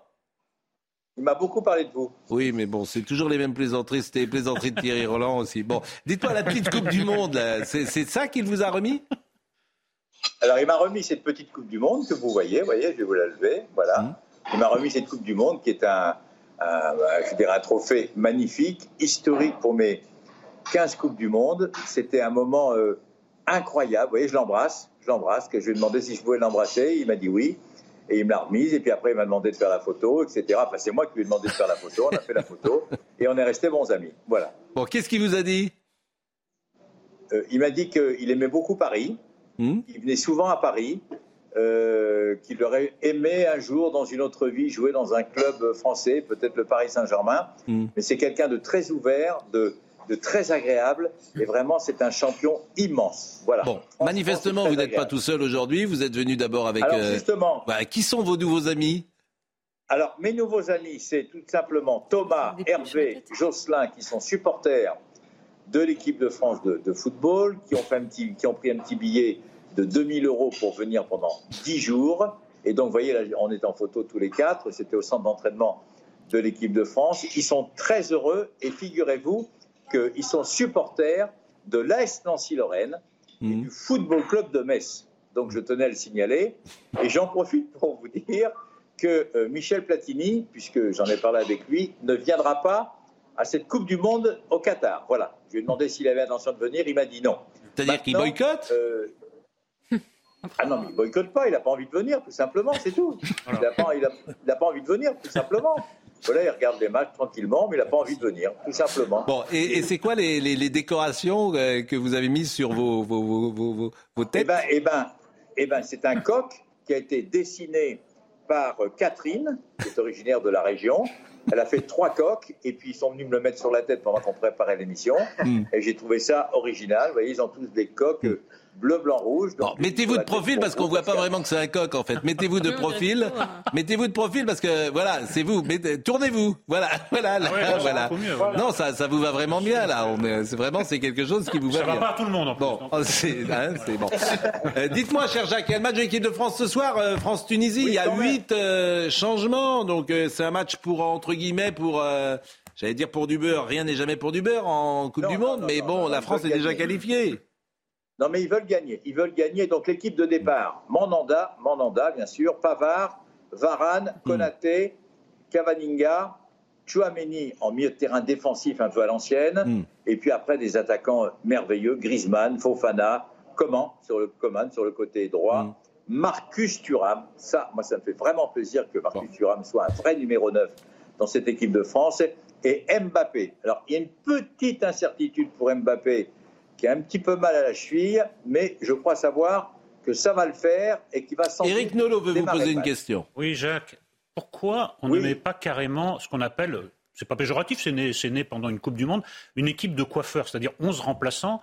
Il m'a beaucoup parlé de vous. Oui, mais bon, c'est toujours les mêmes plaisanteries. C'était les plaisanteries de Thierry Roland aussi. Bon, dites-moi, la petite Coupe du Monde, c'est ça qu'il vous a remis? Alors, il m'a remis cette petite Coupe du Monde que vous voyez, vous voyez, je vais vous la lever, voilà. Mmh. Il m'a remis cette Coupe du Monde qui est un, je dirais un trophée magnifique, historique pour mes 15 Coupes du Monde. C'était un moment euh, incroyable. Vous voyez, je l'embrasse, je l'embrasse, je lui ai demandé si je pouvais l'embrasser. Il m'a dit oui. Et il me l'a remise. Et puis après, il m'a demandé de faire la photo, etc. Enfin, c'est moi qui lui ai demandé de faire la photo. On a fait la photo. Et on est restés bons amis. Voilà. Bon, qu'est-ce qu'il vous a dit? Euh, Il m'a dit qu'il aimait beaucoup Paris. Hmm? Il venait souvent à Paris, euh, qu'il aurait aimé un jour, dans une autre vie, jouer dans un club français, peut-être le Paris Saint-Germain. Hmm. Mais c'est quelqu'un de très ouvert, de, très agréable. Et vraiment, c'est un champion immense. Voilà. Bon, manifestement, vous n'êtes pas tout seul aujourd'hui. Vous êtes venu d'abord avec. Alors, euh, justement. Bah, qui sont vos nouveaux amis? Alors, mes nouveaux amis, c'est tout simplement Thomas, Hervé, Jocelyn, qui sont supporters de l'équipe de France de, football qui ont, fait un petit, qui ont pris un petit billet de 2000 euros pour venir pendant 10 jours. Et donc, vous voyez, là, on est en photo tous les quatre. C'était au centre d'entraînement de l'équipe de France. Ils sont très heureux et figurez-vous qu'ils sont supporters de l'AS Nancy-Lorraine et mmh. du Football Club de Metz. Donc, je tenais à le signaler. Et j'en profite pour vous dire que euh, Michel Platini, puisque j'en ai parlé avec lui, ne viendra pas à cette Coupe du Monde au Qatar. Voilà. Je lui ai demandé s'il avait l'intention de venir, il m'a dit non. C'est-à-dire qu'il boycotte? euh, Ah non, mais il boycotte pas, il n'a pas envie de venir, tout simplement, c'est tout. Il n'a pas, envie de venir, tout simplement. Voilà, il regarde les matchs tranquillement, mais il n'a pas envie de venir, tout simplement. Bon, et, c'est quoi les, décorations euh, que vous avez mises sur vos, vos, vos, vos têtes Eh bien, eh ben, eh ben, c'est un coq qui a été dessiné par Catherine, qui est originaire de la région, elle a fait trois coques et puis ils sont venus me le mettre sur la tête pendant qu'on préparait l'émission. Hmm. Et j'ai trouvé ça original. Vous voyez, ils ont tous des coques hmm. Bleu, blanc, rouge. mettez-vous de profil parce qu'on voit pas vraiment que c'est un coq en fait. Mettez-vous de profil. mettez-vous de profil parce que voilà, c'est vous. Tournez-vous. Voilà, voilà, ah voilà. Non, ça, ça vous va vraiment bien là. C'est vraiment c'est quelque chose qui vous va bien. Ça va pas à tout le monde. En plus, bon, hein, c'est bon. Euh, dites-moi, cher Jacques, il y a le match de l'équipe de France ce soir, euh, France-Tunisie. il y a huit euh, changements, donc c'est un match pour entre guillemets pour. J'allais dire pour du beurre, rien n'est jamais pour du beurre en Coupe du Monde, mais bon, la France est déjà qualifiée. Non, mais ils veulent gagner. Ils veulent gagner. Donc l'équipe de départ, Mandanda, Mandanda, bien sûr, Pavard, Varane, hmm. Konaté, Cavaninga, Chouameni en milieu de terrain défensif un peu à l'ancienne, hmm. et puis après des attaquants merveilleux, Griezmann, Fofana, Coman sur le, Coman sur le côté droit, hmm. Marcus Thuram. Ça, moi, ça me fait vraiment plaisir que Marcus Thuram soit un vrai numéro 9 dans cette équipe de France. Et Mbappé. Alors, il y a une petite incertitude pour Mbappé qui a un petit peu mal à la cheville, mais je crois savoir que ça va le faire et qu'il va s'en Éric Nolot veut vous poser une question. Oui, Jacques. Pourquoi on ne met pas carrément ce qu'on appelle, c'est pas péjoratif, c'est né, né, pendant une Coupe du Monde, une équipe de coiffeurs, c'est-à-dire 11 remplaçants,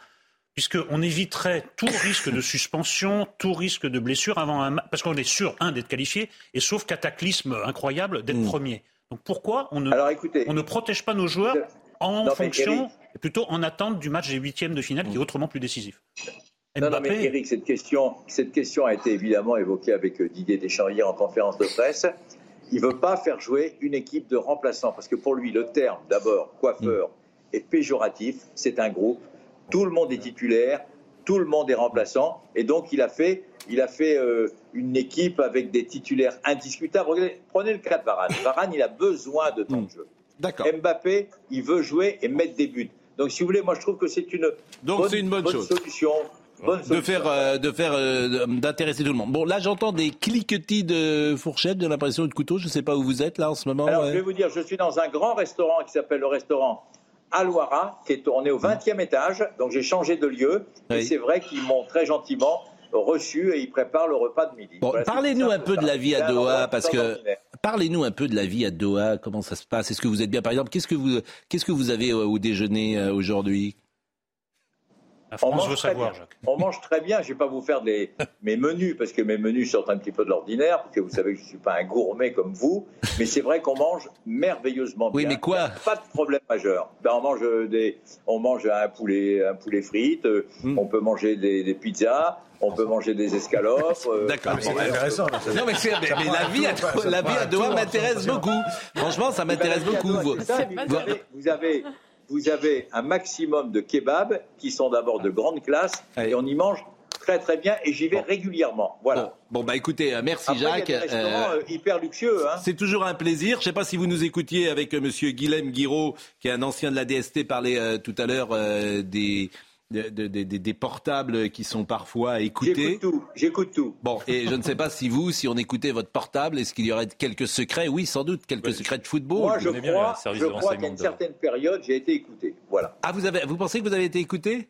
puisqu'on éviterait tout risque de suspension, tout risque de blessure avant un parce qu'on est sûr, un, d'être qualifié, et sauf cataclysme incroyable, d'être hmm. premier. Donc pourquoi on ne, on ne protège pas nos joueurs en fonction, plutôt en attente du match des huitièmes de finale qui est hmm. autrement plus décisif non, non, mais Eric, cette question, cette question a été évidemment évoquée avec Didier Deschamps hier en conférence de presse il ne veut pas faire jouer une équipe de remplaçants, parce que pour lui, le terme, d'abord, coiffeur, mm. est péjoratif, c'est un groupe, tout le monde est titulaire, tout le monde est remplaçant, et donc il a fait, il a fait euh, une équipe avec des titulaires indiscutables. prenez le cas de Varane. Varane, il a besoin de temps de mm. jeu. Mbappé, il veut jouer et mettre des buts. Donc, si vous voulez, moi, je trouve que c'est une, Donc, une bonne, solution de faire, euh, de faire, euh, d'intéresser tout le monde. Bon, là, j'entends des cliquetis de fourchettes, de l'impression de couteau. Je ne sais pas où vous êtes là en ce moment. Alors, je vais vous dire, je suis dans un grand restaurant qui s'appelle le restaurant Alouara, qui est tourné au 20e étage. Donc, j'ai changé de lieu. Et c'est vrai qu'ils m'ont très gentiment reçu et ils préparent le repas de midi. Bon, parlez-nous un peu de la vie à Doha, parce que parlez-nous un peu de la vie à Doha. Comment ça se passe Est-ce que vous êtes bien, par exemple Qu'est-ce que vous, qu'est-ce que vous avez au déjeuner euh, on mange savoir, Jacques. On mange très bien. Je ne vais pas vous faire des, mes menus, parce que mes menus sortent un petit peu de l'ordinaire, parce que vous savez que je ne suis pas un gourmet comme vous. Mais c'est vrai qu'on mange merveilleusement bien. Oui, mais quoi Pas de problème majeur. Ben, on, mange des, on mange un poulet, un poulet frites, hmm. on peut manger des, pizzas, on peut manger des escalopes. Euh, D'accord, c'est intéressant. Non, mais, la vie à, la vie à Doha m'intéresse beaucoup. Franchement, ça m'intéresse beaucoup. vous avez vous avez un maximum de kebabs qui sont d'abord de grande classe et on y mange très très bien et j'y vais régulièrement. Voilà. Bon. bah écoutez, euh, merci Jacques. Y a des euh, euh, hyper luxueux. Hein. C'est toujours un plaisir. Je ne sais pas si vous nous écoutiez avec Monsieur Guilhem Guiraud, qui est un ancien de la DST, parler tout à l'heure des des portables qui sont parfois écoutés. J'écoute tout, j'écoute tout. Bon, et je ne sais pas si vous, si on écoutait votre portable, est-ce qu'il y aurait quelques secrets? Oui, sans doute, quelques secrets de football. Moi, je crois, je crois qu'à une certaine période, j'ai été écouté. Voilà. Ah, vous, avez, vous pensez que vous avez été écouté?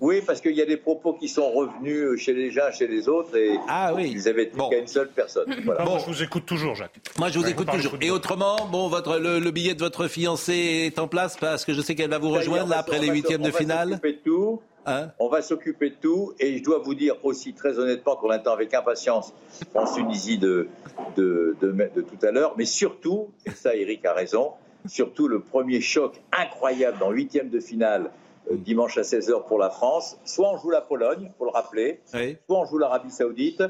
Oui, parce qu'il y a des propos qui sont revenus chez les uns, chez les autres, et ah, oui. ils avaient dit qu'à une seule personne. Bon, je vous écoute toujours, Jacques. Moi, je vous écoute toujours. Et autrement, bon, votre, le, billet de votre fiancée est en place parce que je sais qu'elle va vous rejoindre là, après les huitièmes de finale. De tout. Hein on va s'occuper de tout, et je dois vous dire aussi très honnêtement qu'on attend avec impatience en Tunisie de, de, de, de tout à l'heure, mais surtout, et ça Eric a raison, surtout le premier choc incroyable dans huitième de finale dimanche à 16h pour la France. Soit on joue la Pologne, pour le rappeler, soit on joue l'Arabie Saoudite,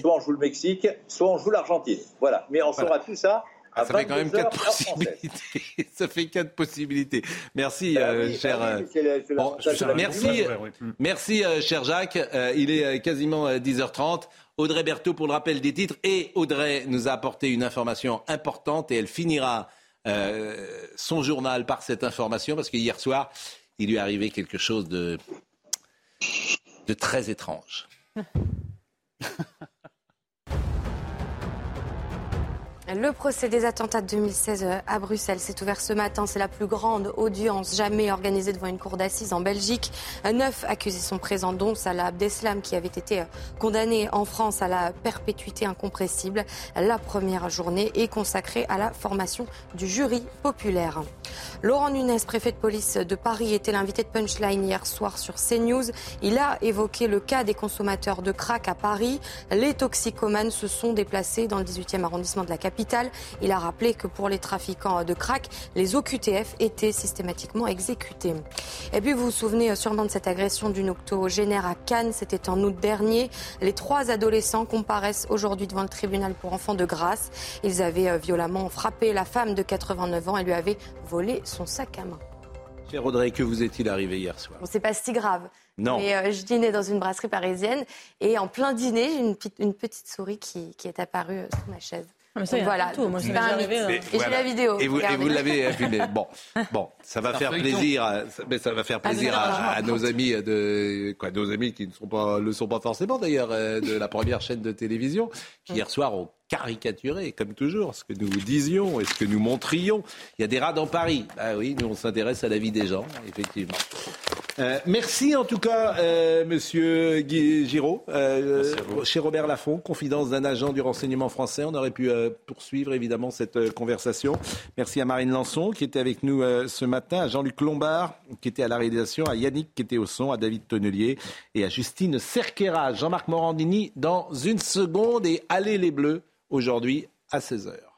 soit on joue le Mexique, soit on joue l'Argentine. Voilà. Mais on saura tout ça. Ah, ça fait quand même quatre possibilités. ça fait quatre possibilités. Merci, cher. merci, merci, cher Jacques. Euh, il est euh, quasiment 10h30. Audrey Berthaud pour le rappel des titres. Et Audrey nous a apporté une information importante et elle finira son journal par cette information parce que hier soir, il lui arrivé quelque chose de, de très étrange. Le procès des attentats de 2016 euh, à Bruxelles s'est ouvert ce matin. C'est la plus grande audience jamais organisée devant une cour d'assises en Belgique. Neuf accusés sont présents, dont Salah Abdeslam, qui avait été euh, condamné en France à la perpétuité incompressible. La première journée est consacrée à la formation du jury populaire. Laurent Nunez, préfet de police de Paris, était l'invité de Punchline hier soir sur CNews. Il a évoqué le cas des consommateurs de crack à Paris. Les toxicomanes se sont déplacés dans le 18e arrondissement de la capitale il a rappelé que pour les trafiquants de crack, les OQTF étaient systématiquement exécutés. Et puis vous vous souvenez sûrement de cette agression d'une octogénaire à Cannes, c'était en août dernier. Les trois adolescents comparaissent aujourd'hui devant le tribunal pour enfants de grâce. Ils avaient euh, violemment frappé la femme de 89 ans et lui avaient volé son sac à main. Cher Audrey, que vous est-il arrivé hier soir? Bon, C'est pas si grave. Non. Mais euh, je dînais dans une brasserie parisienne et en plein dîner, j'ai une, une, petite souris qui, qui est apparue euh, sous ma chaise. Ah, ça, voilà, tout. Moi, c'est un mythe. Et j'ai la vidéo. Et vous, l'avez euh, filmé. Bon, bon, ça va faire plaisir. mais ça va faire ah, plaisir à, nos amis de quoi, nos amis qui ne sont pas, le sont pas forcément d'ailleurs de la première chaîne de télévision, qui hier soir ont caricaturé, comme toujours, ce que nous disions et ce que nous montrions. Il y a des rats dans Paris. Ah oui, nous on s'intéresse à la vie des gens, effectivement. Euh, merci en tout cas, euh, Monsieur Giraud, euh, chez Robert Laffont, confidence d'un agent du renseignement français. On aurait pu poursuivre évidemment cette conversation. Merci à Marine Lançon qui était avec nous ce matin, à Jean-Luc Lombard qui était à la réalisation, à Yannick qui était au son, à David Tonnelier et à Justine Cerquera. Jean-Marc Morandini dans une seconde et allez les Bleus aujourd'hui à 16h.